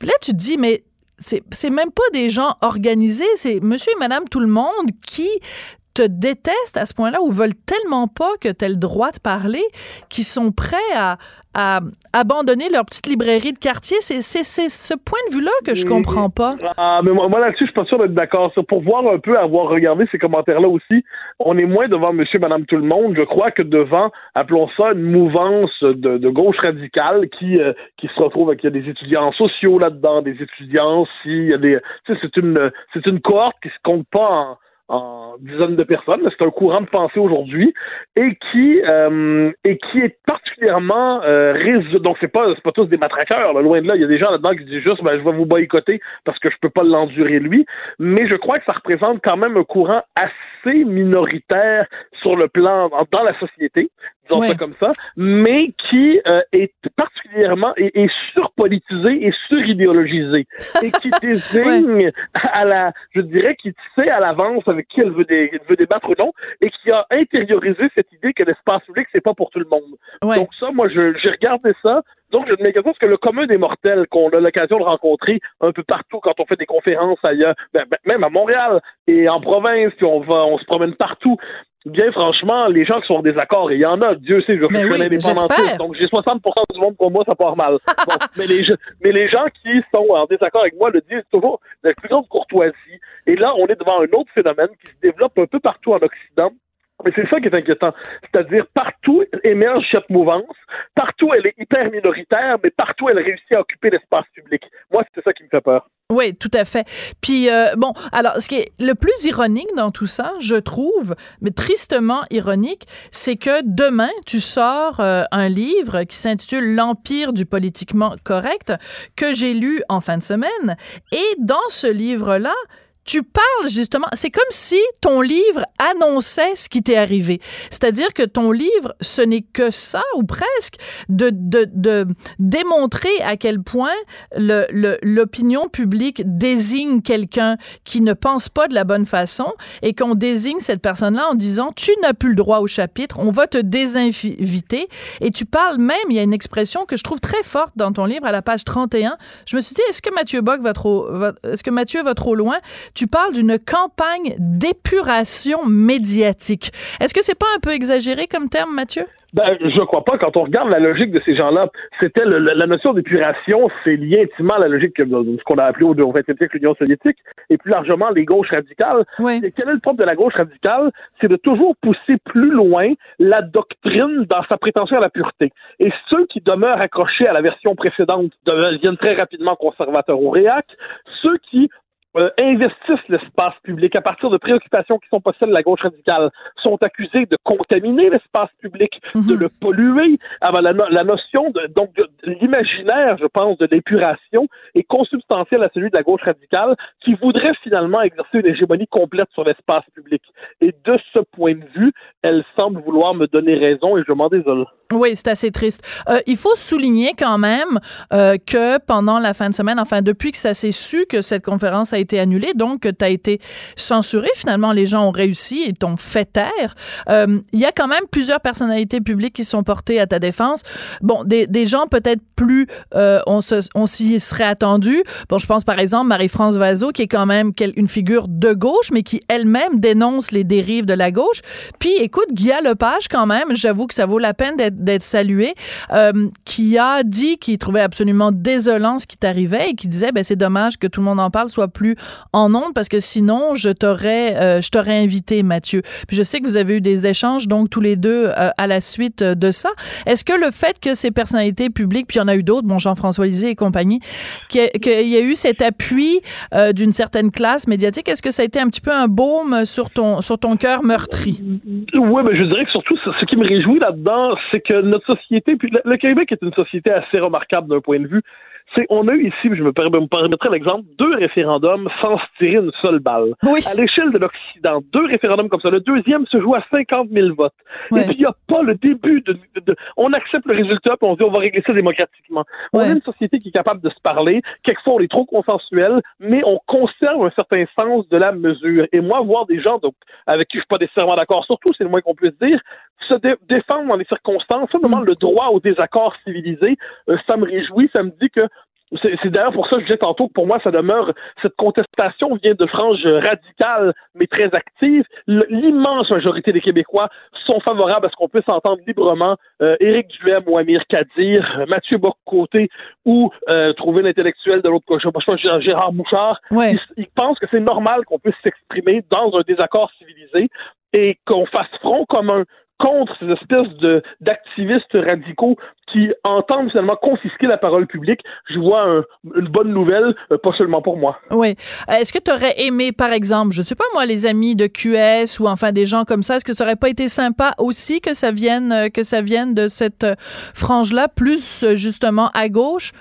Là, tu te dis, mais c'est même pas des gens organisés, c'est monsieur et madame tout le monde qui te détestent à ce point-là ou veulent tellement pas que tu aies le droit de parler qu'ils sont prêts à, à abandonner leur petite librairie de quartier? C'est ce point de vue-là que je comprends pas. Ah, mais moi, là-dessus, je suis pas sûr d'être d'accord. Pour voir un peu, avoir regardé ces commentaires-là aussi, on est moins devant monsieur, madame, tout le monde, je crois, que devant, appelons ça, une mouvance de, gauche radicale qui, euh, qui se retrouve avec, il y a des étudiants sociaux là-dedans, des étudiants, s'il y a des, tu sais, c'est une, c'est une cohorte qui se compte pas en, en dizaines de personnes, c'est un courant de pensée aujourd'hui et qui euh, et qui est particulièrement euh, donc c'est pas c'est pas tous des matraqueurs loin de là. Il y a des gens là-dedans qui disent juste ben je vais vous boycotter parce que je peux pas l'endurer lui. Mais je crois que ça représente quand même un courant assez minoritaire sur le plan dans la société disons ça comme ça, mais qui euh, est particulièrement et, et surpolitisé et suridéologisé et qui désigne à la, je dirais, qui sait à l'avance avec qui elle veut, veut débattre ou non et qui a intériorisé cette idée que l'espace public c'est pas pour tout le monde. Donc ça, moi, j'ai regardé ça. Donc, je me question que le commun des mortels qu'on a l'occasion de rencontrer un peu partout quand on fait des conférences ailleurs, ben, ben, même à Montréal et en province, puis on va, on se promène partout bien franchement, les gens qui sont en désaccord, et il y en a, Dieu sait, je suis un indépendantiste, donc j'ai 60 du monde pour moi, ça part mal. mais, les, mais les gens qui sont en désaccord avec moi le disent toujours avec plus grande courtoisie. Et là, on est devant un autre phénomène qui se développe un peu partout en Occident, mais c'est ça qui est inquiétant. C'est-à-dire, partout émerge cette mouvance, partout elle est hyper minoritaire, mais partout elle réussit à occuper l'espace public. Moi, c'est ça qui me fait peur. Oui, tout à fait. Puis, euh, bon, alors, ce qui est le plus ironique dans tout ça, je trouve, mais tristement ironique, c'est que demain, tu sors euh, un livre qui s'intitule L'Empire du politiquement correct, que j'ai lu en fin de semaine. Et dans ce livre-là, tu parles justement, c'est comme si ton livre annonçait ce qui t'est arrivé. C'est-à-dire que ton livre, ce n'est que ça, ou presque, de, de, de démontrer à quel point l'opinion le, publique désigne quelqu'un qui ne pense pas de la bonne façon et qu'on désigne cette personne-là en disant, tu n'as plus le droit au chapitre, on va te désinviter. Et tu parles même, il y a une expression que je trouve très forte dans ton livre à la page 31. Je me suis dit, est-ce que Mathieu Bock va trop, est-ce que Mathieu va trop loin? Tu parles d'une campagne d'épuration médiatique. Est-ce que c'est pas un peu exagéré comme terme, Mathieu? Ben, je crois pas. Quand on regarde la logique de ces gens-là, c'était la notion d'épuration, c'est lié intimement à la logique de ce qu'on a appelé au XXe siècle l'Union soviétique, et plus largement les gauches radicales. Et quel est le problème de la gauche radicale? C'est de toujours pousser plus loin la doctrine dans sa prétention à la pureté. Et ceux qui demeurent accrochés à la version précédente deviennent très rapidement conservateurs ou réac. Ceux qui euh, investissent l'espace public à partir de préoccupations qui sont pas celles de la gauche radicale, sont accusés de contaminer l'espace public, de mhm. le polluer. Ah ben, la, notion de, donc de, l'imaginaire, je pense, de l'épuration est consubstantielle à celui de la gauche radicale qui voudrait finalement exercer une hégémonie complète sur l'espace public. Et de ce point de vue, elle semble vouloir me donner raison et je m'en désole. Oui, c'est assez triste. Euh, il faut souligner quand même euh, que pendant la fin de semaine, enfin depuis que ça s'est su que cette conférence a été annulée, donc que tu as été censuré, finalement les gens ont réussi et t'ont fait taire. Euh, il y a quand même plusieurs personnalités publiques qui sont portées à ta défense. Bon, des, des gens peut-être plus, euh, on, on s'y serait attendu. Bon, je pense par exemple Marie-France Vazot, qui est quand même une figure de gauche, mais qui elle-même dénonce les dérives de la gauche. Puis écoute, Guy Lepage quand même, j'avoue que ça vaut la peine d'être d'être salué, euh, qui a dit qu'il trouvait absolument désolant ce qui t'arrivait et qui disait ben c'est dommage que tout le monde en parle soit plus en ondes parce que sinon je t'aurais euh, je t'aurais invité Mathieu. Puis je sais que vous avez eu des échanges donc tous les deux euh, à la suite de ça. Est-ce que le fait que ces personnalités publiques puis il y en a eu d'autres, bon Jean-François Lisée et compagnie, qu'il y, a eu cet appui d'une certaine classe médiatique, est-ce que ça a été un petit peu un baume sur ton sur ton cœur meurtri? Oui, mais je dirais que surtout ce qui me réjouit là-dedans, c'est que notre société, puis le Québec est une société assez remarquable d'un point de vue, c'est on a eu ici, je me, permettrai l'exemple, deux référendums sans se tirer une seule balle. À l'échelle de l'Occident, deux référendums comme ça. Le deuxième se joue à 50 000 votes. Et puis, il n'y a pas le début de, On accepte le résultat, puis on dit on va régler ça démocratiquement. On est une société qui est capable de se parler. Quelquefois, on est trop consensuel, mais on conserve un certain sens de la mesure. Et moi, voir des gens donc, avec qui je suis pas nécessairement d'accord, surtout, c'est le moins qu'on puisse dire, se défendre dans les circonstances, simplement mm. le droit au désaccord civilisé, euh, ça me réjouit, ça me dit que c'est d'ailleurs pour ça que je disais tantôt que pour moi, ça demeure, cette contestation vient de franges radicales, mais très actives. L'immense majorité des Québécois sont favorables à ce qu'on puisse entendre librement euh, Éric Duhem ou Amir Kadir, Mathieu Bocoté ou euh, trouver l'intellectuel de l'autre côté, Gérard Bouchard. Ils, pensent que c'est normal qu'on puisse s'exprimer dans un désaccord civilisé et qu'on fasse front commun contre ces espèces de d'activistes radicaux qui entendent finalement confisquer la parole publique, je vois une bonne nouvelle, euh, pas seulement pour moi. Oui. Est-ce que tu aurais aimé, par exemple, je sais pas moi, les amis de QS ou enfin des gens comme ça, est-ce que ça aurait pas été sympa aussi que ça vienne euh, que ça vienne de cette euh, frange-là, plus justement à gauche?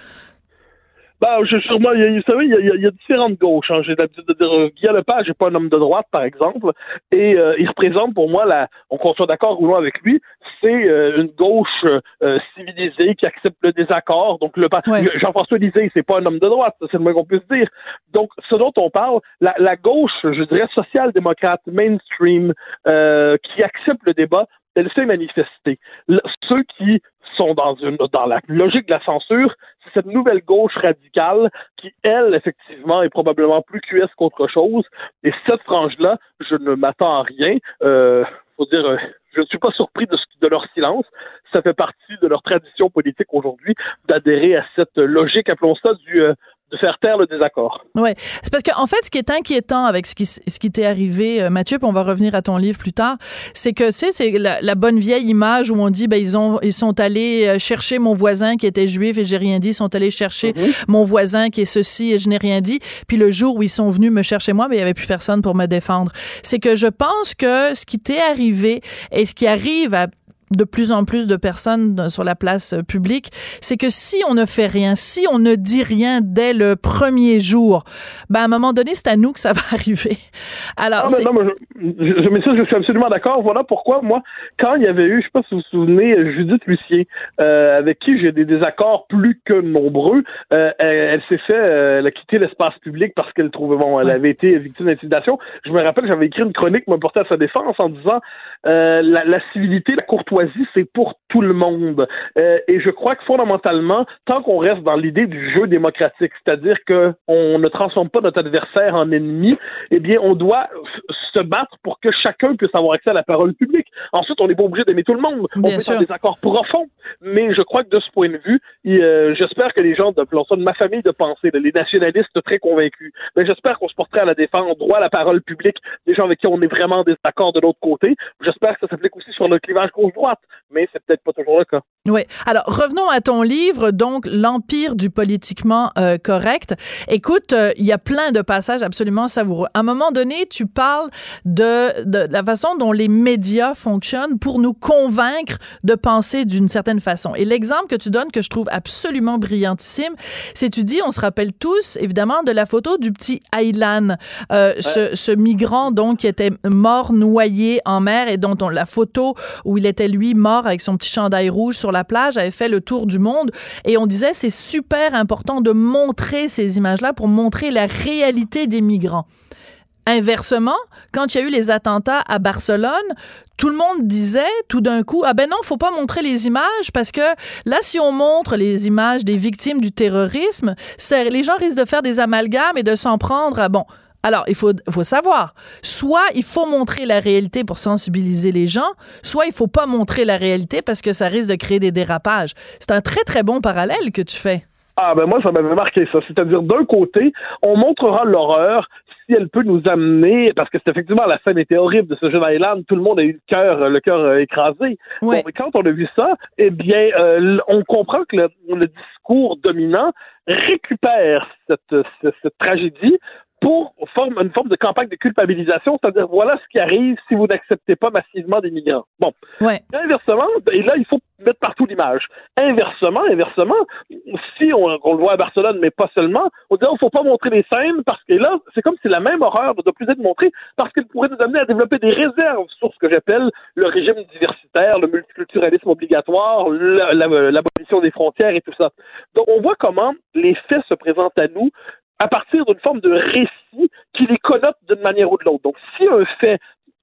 Ben, je, sûrement, il y a, vous savez, il y a, il y a différentes gauches. Hein. J'ai l'habitude de dire, euh, Guy Lepage n'est pas un homme de droite, par exemple, et euh, il représente pour moi, la, on soit d'accord ou non avec lui, c'est euh, une gauche civilisée qui accepte le désaccord. Donc, le Jean-François Lisée, c'est pas un homme de droite, c'est le moins qu'on puisse dire. Donc, ce dont on parle, la, la gauche, je dirais, social-démocrate, mainstream, qui accepte le débat, elle s'est manifester. ceux qui sont dans, la logique de la censure, c'est cette nouvelle gauche radicale qui, elle, effectivement, est probablement plus QS qu'autre chose. Et cette frange-là, je ne m'attends à rien. Euh, faut dire, euh, je ne suis pas surpris de, de leur silence. Ça fait partie de leur tradition politique aujourd'hui d'adhérer à cette logique, appelons ça, du, euh, de faire taire le désaccord. Oui, c'est parce qu'en en fait, ce qui est inquiétant avec ce qui, ce qui t'est arrivé, euh, Mathieu, puis on va revenir à ton livre plus tard, c'est que c'est c'est la, bonne vieille image où on dit ben ils ont ils sont allés euh, chercher mon voisin qui était juif et j'ai rien dit, ils sont allés chercher mhm. mon voisin qui est ceci et je n'ai rien dit, puis le jour où ils sont venus me chercher moi, ben il y avait plus personne pour me défendre. C'est que je pense que ce qui t'est arrivé et ce qui arrive à de plus en plus de personnes sur la place euh, publique, c'est que si on ne fait rien, si on ne dit rien dès le premier jour, ben à un moment donné, c'est à nous que ça va arriver. Alors, non, je, je, je suis absolument d'accord. Voilà pourquoi, moi, quand il y avait eu, je sais pas si vous vous souvenez, Judith Lucier, euh, avec qui j'ai des désaccords plus que nombreux, euh, elle, s'est fait, elle a quitté l'espace public parce qu'elle trouvait, bon, elle avait été victime d'intimidation. Je me rappelle, j'avais écrit une chronique, me portait à sa défense en disant la, la civilité, la courtoisie, c'est pour tout le monde. Euh, et je crois que fondamentalement, tant qu'on reste dans l'idée du jeu démocratique, c'est-à-dire qu'on ne transforme pas notre adversaire en ennemi, eh bien, on doit se battre pour que chacun puisse avoir accès à la parole publique. Ensuite, on n'est pas obligé d'aimer tout le monde. on peut avoir des accords profonds. Mais je crois que de ce point de vue, euh, j'espère que les gens de, ça de ma famille de pensée, les nationalistes très convaincus, mais j'espère qu'on se porterait à la défense, droit à la parole publique, des gens avec qui on est vraiment des accords de l'autre côté. J'espère que ça s'applique aussi sur le clivage gauche-droite mais c'est peut-être pas toujours le cas. Oui. Alors, revenons à ton livre, donc, L'Empire du politiquement euh, correct. Écoute, euh, il y a plein de passages absolument savoureux. À un moment donné, tu parles de, de la façon dont les médias fonctionnent pour nous convaincre de penser d'une certaine façon. Et l'exemple que tu donnes, que je trouve absolument brillantissime, c'est tu dis, on se rappelle tous, évidemment, de la photo du petit Aylan, euh, ce, ce, migrant, donc, qui était mort noyé en mer et dont on, la photo où il était, lui, mort avec son petit chandail rouge sur la plage, avait fait le tour du monde. Et on disait, c'est super important de montrer ces images-là pour montrer la réalité des migrants. Inversement, quand il y a eu les attentats à Barcelone, tout le monde disait tout d'un coup ah ben non, faut pas montrer les images parce que là si on montre les images des victimes du terrorisme, les gens risquent de faire des amalgames et de s'en prendre à bon alors, il faut, faut savoir, soit il faut montrer la réalité pour sensibiliser les gens, soit il faut pas montrer la réalité parce que ça risque de créer des dérapages. C'est un très, très bon parallèle que tu fais. Ah ben moi, ça m'avait marqué ça. C'est-à-dire, d'un côté, on montrera l'horreur si elle peut nous amener, parce que c'est effectivement la scène était horrible de ce jeune Island, tout le monde a eu le cœur, le cœur euh, écrasé. Bon, mais quand on a vu ça, eh bien, euh, on comprend que le, discours dominant récupère cette, cette tragédie pour forme, une forme de campagne de culpabilisation, c'est-à-dire voilà ce qui arrive si vous n'acceptez pas massivement des migrants. Bon. Ouais. inversement, et là, il faut mettre partout l'image. Inversement, inversement, si on, le voit à Barcelone, mais pas seulement, on dit, il oh, faut pas montrer les scènes parce que là, c'est comme si la même horreur ne doit plus être montrée parce qu'elle pourrait nous amener à développer des réserves sur ce que j'appelle le régime diversitaire, le multiculturalisme obligatoire, l'abolition des frontières et tout ça. Donc, on voit comment les faits se présentent à nous à partir d'une forme de récit qui les connote d'une manière ou de l'autre. Donc, si un fait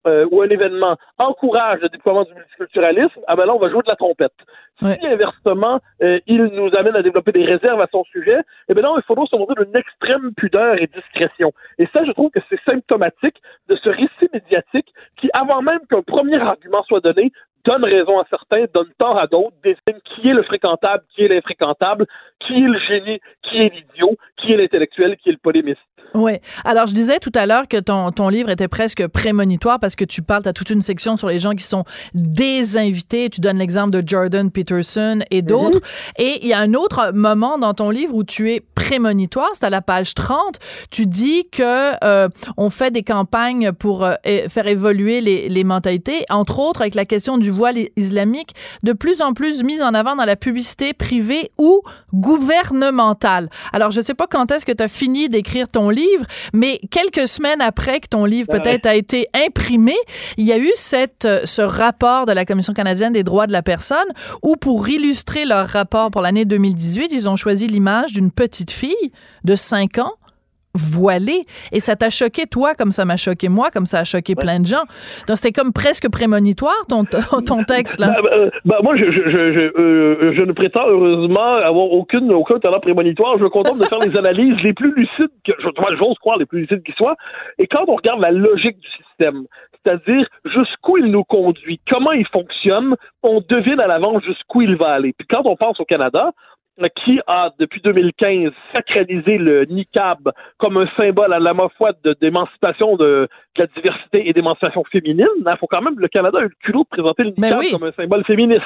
euh, ou un événement encourage le déploiement du multiculturalisme, ah ben là, on va jouer de la trompette. Si inversement, euh, il nous amène à développer des réserves à son sujet, eh bien non, il faudra se montrer d'une extrême pudeur et discrétion. Et ça, je trouve que c'est symptomatique de ce récit médiatique qui, avant même qu'un premier argument soit donné, donne raison à certains, donne tort à d'autres, désigne qui est le fréquentable, qui est l'infréquentable, qui est le génie, qui est l'idiot, qui est l'intellectuel, qui est le polémiste. Oui. Alors, je disais tout à l'heure que ton, ton livre était presque prémonitoire parce que tu parles, tu as toute une section sur les gens qui sont désinvités. Tu donnes l'exemple de Jordan Peterson et mhm. d'autres. Et il y a un autre moment dans ton livre où tu es prémonitoire, c'est à la page 30. Tu dis que euh, on fait des campagnes pour euh, faire évoluer les, les mentalités, entre autres avec la question du voile islamique, de plus en plus mise en avant dans la publicité privée ou gouvernementale. Alors, je sais pas quand est-ce que tu as fini d'écrire ton livre, mais quelques semaines après que ton livre peut-être a été imprimé, il y a eu cette, euh, ce rapport de la Commission canadienne des droits de la personne où, pour illustrer leur rapport pour l'année 2018, ils ont choisi l'image d'une petite fille de 5 ans voilée. Et ça t'a choqué, toi, comme ça m'a choqué moi, comme ça a choqué plein de gens. Donc, c'était comme presque prémonitoire, ton, ton texte, là. Bah, moi, je, je, je, euh, je, ne prétends heureusement avoir aucune, aucun talent prémonitoire. Je me contente de faire les analyses les plus lucides, que j'ose croire, les plus lucides qui soient. Et quand on regarde la logique du système, c'est-à-dire jusqu'où il nous conduit, comment il fonctionne, on devine à l'avance jusqu'où il va aller. Puis quand on pense au Canada, qui a, depuis 2015, sacralisé le niqab comme un symbole à la fois d'émancipation de, de, la diversité et d'émancipation féminine, il hein, faut quand même, le Canada a eu le culot de présenter le niqab comme un symbole féministe.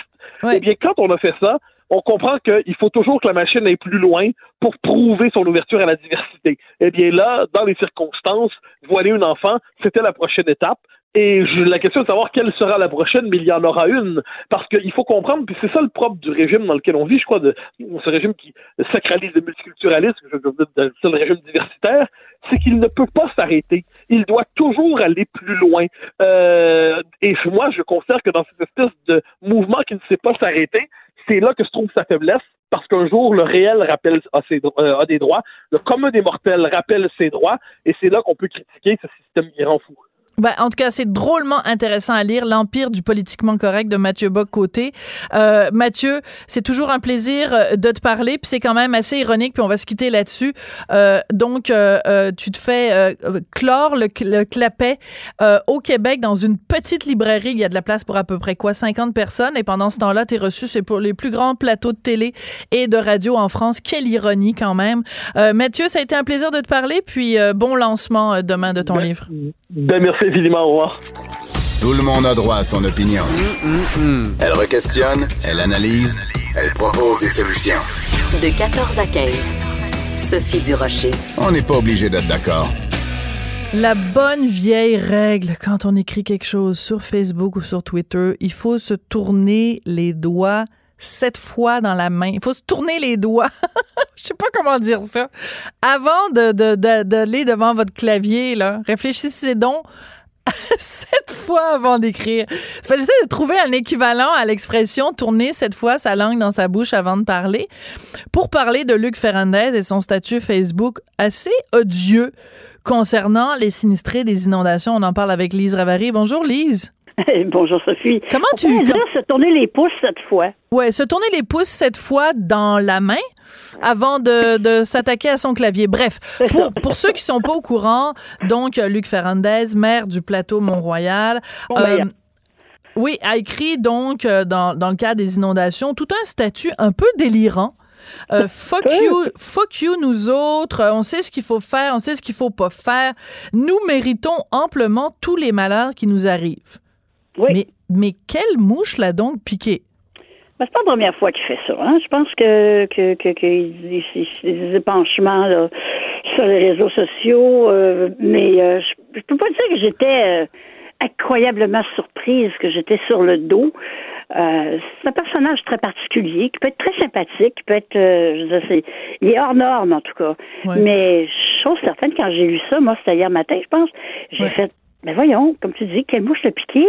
Eh bien, quand on a fait ça, on comprend qu'il faut toujours que la machine aille plus loin pour prouver son ouverture à la diversité. Eh bien là, dans les circonstances, voiler un enfant, c'était la prochaine étape. Et la question est de savoir quelle sera la prochaine, mais il y en aura une. Parce qu'il faut comprendre, puis c'est ça le propre du régime dans lequel on vit, je crois, de ce régime qui sacralise le multiculturalisme, le seul régime diversitaire, c'est qu'il ne peut pas s'arrêter. Il doit toujours aller plus loin. Euh, et moi, je considère que dans cette espèce de mouvement qui ne sait pas s'arrêter, c'est là que se trouve sa faiblesse, parce qu'un jour, le réel rappelle a, ses, euh, a des droits, le commun des mortels rappelle ses droits, et c'est là qu'on peut critiquer ce système qui rend fou. Ben, en tout cas, c'est drôlement intéressant à lire L'Empire du politiquement correct de Mathieu Bock-Côté. Euh, Mathieu, c'est toujours un plaisir euh, de te parler, puis c'est quand même assez ironique, puis on va se quitter là-dessus. Euh, donc, euh, tu te fais clore le, le clapet au Québec dans une petite librairie. Il y a de la place pour à peu près quoi 50 personnes, et pendant ce temps-là, tu es reçu, c'est pour les plus grands plateaux de télé et de radio en France. Quelle ironie quand même. Mathieu, ça a été un plaisir de te parler, puis bon lancement demain de ton ben, livre. Ben, merci évidemment, au revoir. Tout le monde a droit à son opinion. Elle requestionne, elle analyse, elle propose des solutions. De 14 à 15. Sophie Durocher. On n'est pas obligé d'être d'accord. La bonne vieille règle quand on écrit quelque chose sur Facebook ou sur Twitter, il faut se tourner les doigts sept fois dans la main. Il faut se tourner les doigts. Je sais pas comment dire ça. Avant de, d'aller devant votre clavier, là, réfléchissez donc sept fois avant d'écrire. J'essaie de trouver un équivalent à l'expression tourner cette fois sa langue dans sa bouche avant de parler pour parler de Luc Ferrandez et son statut Facebook assez odieux concernant les sinistrés des inondations. On en parle avec Lise Ravary. Bonjour Lise. Bonjour Sophie. Comment tu... se tourner les pouces cette fois. Ouais, se tourner les pouces cette fois dans la main avant de, s'attaquer à son clavier. Bref, pour, pour ceux qui sont pas au courant, donc Luc Ferrandez, maire du plateau Mont-Royal, ben, euh, oui, a écrit donc euh, dans, dans le cas des inondations tout un statut un peu délirant. Euh, fuck you, fuck you, nous autres. On sait ce qu'il faut faire, on sait ce qu'il faut pas faire. Nous méritons amplement tous les malheurs qui nous arrivent. Oui. Mais, mais quelle mouche l'a donc piqué? Ben, c'est pas la première fois qu'il fait ça. Hein. Je pense que que, que, que des épanchements là, sur les réseaux sociaux, euh, mais euh, je, peux pas dire que j'étais euh, incroyablement surprise, que j'étais sur le dos. Euh, c'est un personnage très particulier, qui peut être très sympathique, qui peut être, euh, je sais, il est hors norme en tout cas. Mais chose certaine, quand j'ai lu ça, moi c'était hier matin, je pense, j'ai fait, mais voyons, comme tu dis, quelle mouche le piqué,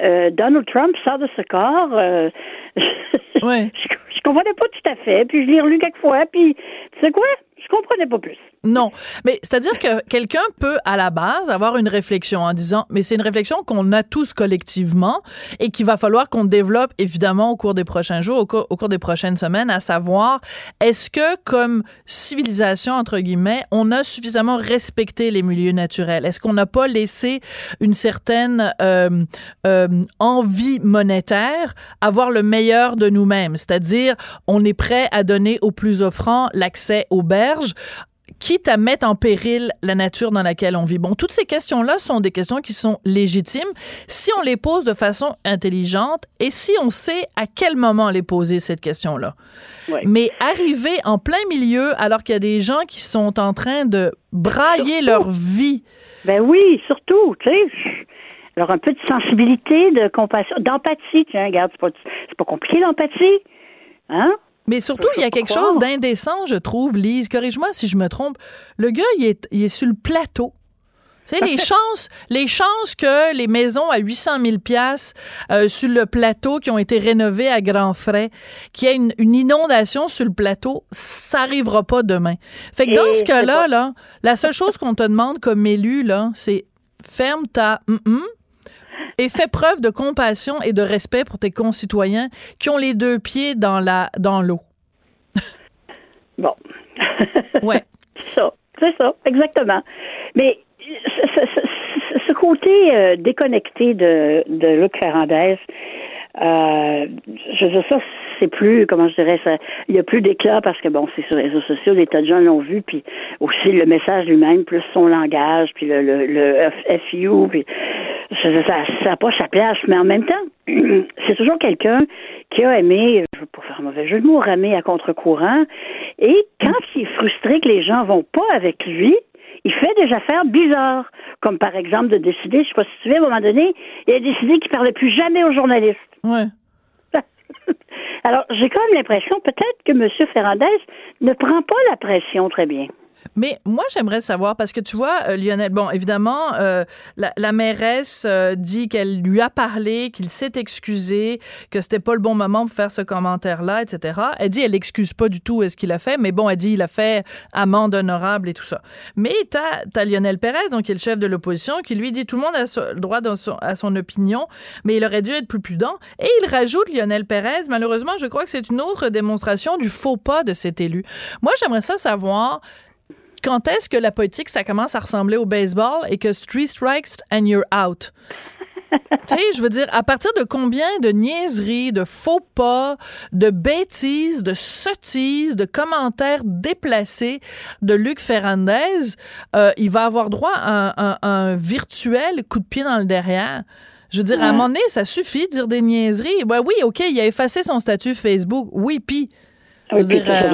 euh, Donald Trump sort de ce corps. ouais. je, je, comprenais pas tout à fait, puis je l'ai relu quelques fois, puis tu sais quoi, je comprenais pas plus. Non, mais c'est-à-dire que quelqu'un peut à la base avoir une réflexion en disant, mais c'est une réflexion qu'on a tous collectivement et qu'il va falloir qu'on développe évidemment au cours des prochains jours, au cours, des prochaines semaines, à savoir, est-ce que comme civilisation, entre guillemets, on a suffisamment respecté les milieux naturels? Est-ce qu'on n'a pas laissé une certaine euh, euh, envie monétaire avoir le meilleur de nous-mêmes? C'est-à-dire, on est prêt à donner aux plus offrants l'accès aux berges quitte à mettre en péril la nature dans laquelle on vit. Bon, toutes ces questions-là sont des questions qui sont légitimes si on les pose de façon intelligente et si on sait à quel moment les poser, cette question-là. Mais arriver en plein milieu alors qu'il y a des gens qui sont en train de brailler Surtout. leur vie. Ben oui, surtout, tu sais. Alors, un peu de sensibilité, de compassion, d'empathie. Tiens, regarde, c'est pas, c'est pas compliqué, l'empathie. Hein? Mais surtout, il y a quelque chose d'indécent, je trouve, Lise. Corrige-moi si je me trompe. Le gars, il est, il est sur le plateau. Tu sais, les chances, les chances que les maisons à 800 000 pièces sur le plateau qui ont été rénovées à grands frais, qu'il y ait une, une inondation sur le plateau, ça arrivera pas demain. Fait que dans Et ce cas-là, là, la seule chose qu'on te demande comme élu, là, c'est ferme ta et fais preuve de compassion et de respect pour tes concitoyens qui ont les deux pieds dans la dans l'eau. Bon. Ouais. c'est ça. C'est ça, exactement. Mais ce, ce- ce- ce côté euh, déconnecté de, de Luc Ferrandez, euh, je veux ça, c'est plus, comment je dirais, ça, il y a plus d'éclat parce que, bon, c'est sur les réseaux sociaux, des tas de gens l'ont vu, puis aussi le message lui-même, plus son langage, puis le, le, le FU, puis ça n'a pas sa place, mais en même temps, c'est toujours quelqu'un qui a aimé, pas faire un mauvais jeu de mots, ramer à contre-courant, et quand il est frustré que les gens vont pas avec lui, il fait des affaires bizarres, comme par exemple de décider, je sais pas si tu veux, à un moment donné, il a décidé qu'il parlait plus jamais aux journalistes. Ouais. Alors, j'ai quand même l'impression, peut-être que M. Ferrandez ne prend pas la pression très bien. Mais moi, j'aimerais savoir, parce que tu vois, euh, Lionel, bon, évidemment, euh, la, la mairesse euh, dit qu'elle lui a parlé, qu'il s'est excusé, que c'était pas le bon moment pour faire ce commentaire-là, etc. Elle dit, elle l'excuse pas du tout ce qu'il a fait, mais bon, elle dit, il a fait amende honorable et tout ça. Mais t'as as Lionel Pérez, donc qui est le chef de l'opposition, qui lui dit, tout le monde a le droit à son opinion, mais il aurait dû être plus prudent. Et il rajoute, Lionel Pérez, malheureusement, je crois que c'est une autre démonstration du faux pas de cet élu. Moi, j'aimerais ça savoir quand est-ce que la politique, ça commence à ressembler au baseball et que three strikes and you're out? tu sais, je veux dire, à partir de combien de niaiseries, de faux pas, de bêtises, de sottises, de commentaires déplacés de Luc Ferrandez, euh, il va avoir droit à un, virtuel coup de pied dans le derrière? Je veux dire, à un moment donné, ça suffit de dire des niaiseries. Ben oui, OK, il a effacé son statut Facebook. Oui, puis... Oui, dire, ça,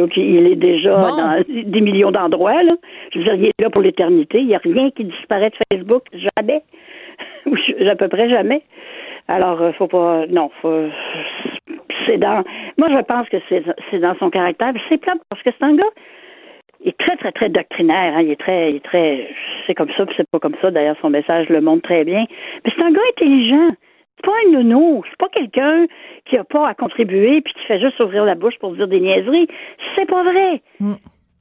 euh, qu'il est déjà Bon. dans des millions d'endroits. Là. Je veux dire, il est là pour l'éternité. Il n'y a rien qui disparaît de Facebook. Jamais. Ou à peu près jamais. Alors, euh, faut pas. Non, faut. C'est dans. Moi, je pense que c'est c'est dans son caractère. C'est plate parce que c'est un gars. Il est très, très, très doctrinaire. Hein. Il est très. Il est très. C'est comme ça, puis c'est pas comme ça. D'ailleurs, son message le montre très bien. Mais c'est un gars intelligent. Pas un nounou. C'est pas quelqu'un qui a pas à contribuer puis qui fait juste ouvrir la bouche pour dire des niaiseries. C'est pas vrai. Mm.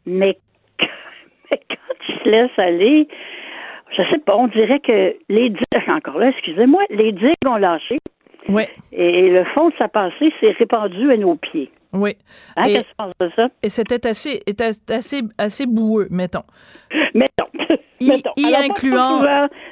Mais, mais quand il se laisse aller, je sais pas, on dirait que les digues, encore là, excusez-moi, les digues ont lâché Oui, et le fond de sa pensée s'est répandu à nos pieds. oui. Hein, Et- qu'est-ce que tu penses de ça? Et c'était assez, assez, assez boueux, mettons. Mettons. Y- Mettons. y Alors, incluant-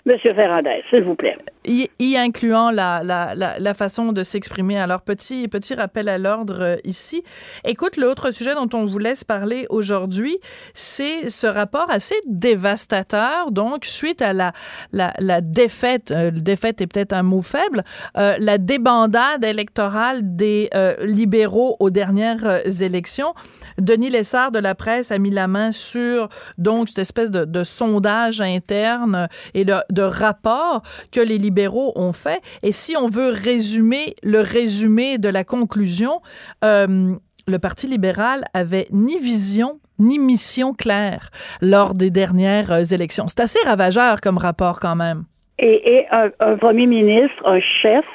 M. Ferrandez, s'il vous plaît. Y, incluant la, la, la, façon de s'exprimer. Alors, petit, petit rappel à l'ordre euh, ici. Écoute, l'autre sujet dont on vous laisse parler aujourd'hui, c'est ce rapport assez dévastateur, donc, suite à la, la, la défaite, euh, défaite est peut-être un mot faible, euh, la débandade électorale des libéraux aux dernières élections. Denis Lessard de la presse a mis la main sur, donc, cette espèce de, de sondage interne et de, de rapport que les libéraux libéraux ont fait. Et si on veut résumer le résumé de la conclusion, euh, le Parti libéral avait ni vision ni mission claire lors des dernières euh, élections. C'est assez ravageur comme rapport quand même. Et, un, premier ministre, un chef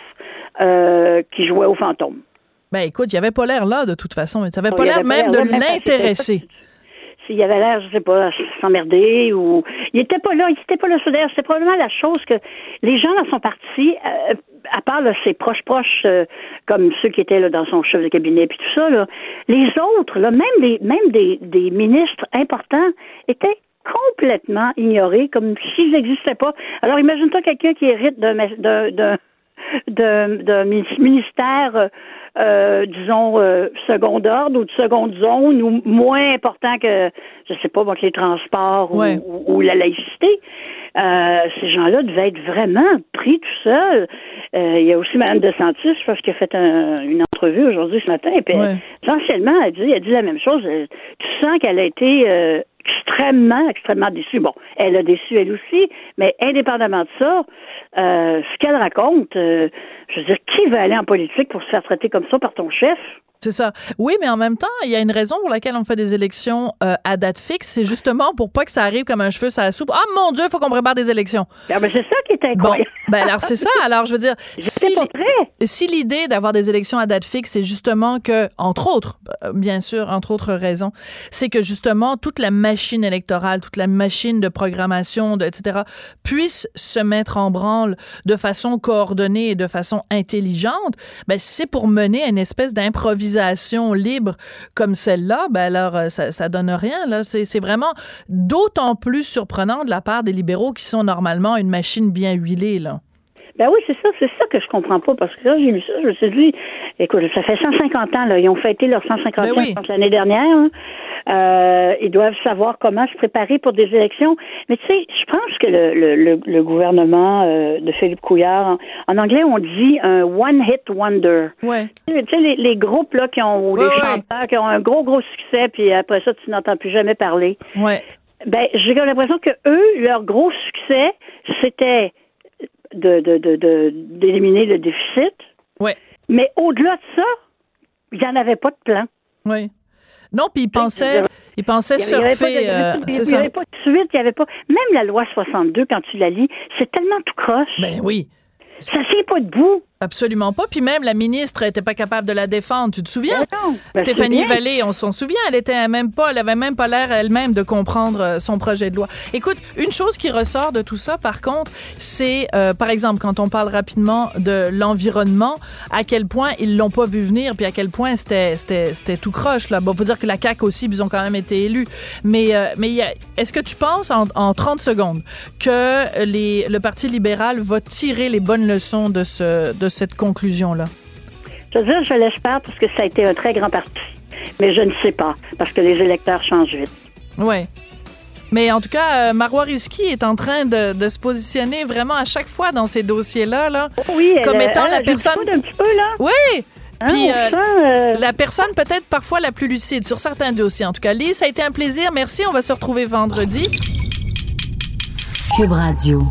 euh, qui jouait au fantôme. Ben écoute, il avait pas l'air là de toute façon. Il avait pas l'air même de l'intéresser s'il avait l'air, je sais pas, s'emmerder ou il était pas là, il était pas là. C'est probablement la chose que les gens dans son parti, euh, à part ses proches proches, euh, comme ceux qui étaient là dans son chef de cabinet puis tout ça, là, les autres, là, même des même des, des ministres importants étaient complètement ignorés, comme s'ils n'existaient pas. Alors imagine-toi quelqu'un qui hérite d'un d'un ministère euh, euh, disons, euh, second ordre ou de seconde zone ou moins important que, je sais pas, que les transports ou, la laïcité. Euh, ces gens-là devaient être vraiment pris tout seuls. Euh, il y a aussi Mme DeSantis, je pense, qui a fait une entrevue aujourd'hui ce matin. Et puis, essentiellement, elle dit, elle dit la même chose. Tu sens qu'elle a été extrêmement, extrêmement déçue. Bon, elle a déçu elle aussi, mais indépendamment de ça, euh, ce qu'elle raconte, euh, je veux dire, qui veut aller en politique pour se faire traiter comme ça par ton chef? C'est ça. Oui, mais en même temps, il y a une raison pour laquelle on fait des élections euh, à date fixe. C'est justement pour pas que ça arrive comme un cheveu sur la soupe. Ah mon Dieu, il faut qu'on prépare des élections. Ben, ben, c'est ça qui est incroyable. Bon, ben alors c'est ça. Alors je veux dire, si, si l'idée d'avoir des élections à date fixe, c'est justement que, entre autres, euh, bien sûr, entre autres raisons, c'est que justement toute la machine électorale, toute la machine de programmation, de, etc., puisse se mettre en branle de façon coordonnée et de façon intelligente, ben c'est pour mener une espèce d'improvisation libre comme celle-là, ben alors euh, ça, ça donne rien. Là, c'est vraiment d'autant plus surprenant de la part des libéraux qui sont normalement une machine bien huilée là. Ben oui, c'est ça, c'est ça que je comprends pas, parce que là, j'ai lu ça, je me suis dit, écoute, ça fait 150 ans, là, ils ont fêté leurs 150 ben ans l'année dernière, hein. Euh, ils doivent savoir comment se préparer pour des élections. Mais tu sais, je pense que le, le, le, gouvernement euh, de Philippe Couillard, en, anglais, on dit un one-hit wonder. Ouais. Tu sais, les, les, groupes, là, qui ont, ou les chanteurs, qui ont un gros, gros succès, puis après ça, tu n'entends plus jamais parler. Ouais. Ben, j'ai l'impression que eux, leur gros succès, c'était de, d'éliminer le déficit. Oui. Mais au-delà de ça, il n'y en avait pas de plan. Oui. Non, puis il pensait, il pensait surfer. Il n'y avait, pas de suite, il n'y avait pas. Même la loi 62, quand tu la lis, c'est tellement tout croche. Ben oui. Ça ne pas debout. Absolument pas. Puis même la ministre n'était pas capable de la défendre. Tu te souviens? Ben ben, Stéphanie Vallée, on s'en souvient. Elle était même pas, elle avait même pas l'air elle-même de comprendre euh, son projet de loi. Écoute, une chose qui ressort de tout ça, par contre, c'est, euh, par exemple, quand on parle rapidement de l'environnement, à quel point ils l'ont pas vu venir, puis à quel point c'était, c'était, tout croche, là. Bon, faut dire que la CAQ aussi, ils ont quand même été élus. Mais, euh, mais est-ce que tu penses en, en 30 secondes que les, le Parti libéral va tirer les bonnes leçons de ce, de cette conclusion-là? Je veux dire, je l'espère parce que ça a été un très grand parti. Mais je ne sais pas, parce que les électeurs changent vite. Oui. Mais en tout cas, euh, Marois Risky est en train de, se positionner vraiment à chaque fois dans ces dossiers-là, là, oui, comme étant la personne. Un petit peu, là. Oui. Hein, Puis euh, euh, la personne peut-être parfois la plus lucide sur certains dossiers. En tout cas, Lise, ça a été un plaisir. Merci. On va se retrouver vendredi. Cube Radio.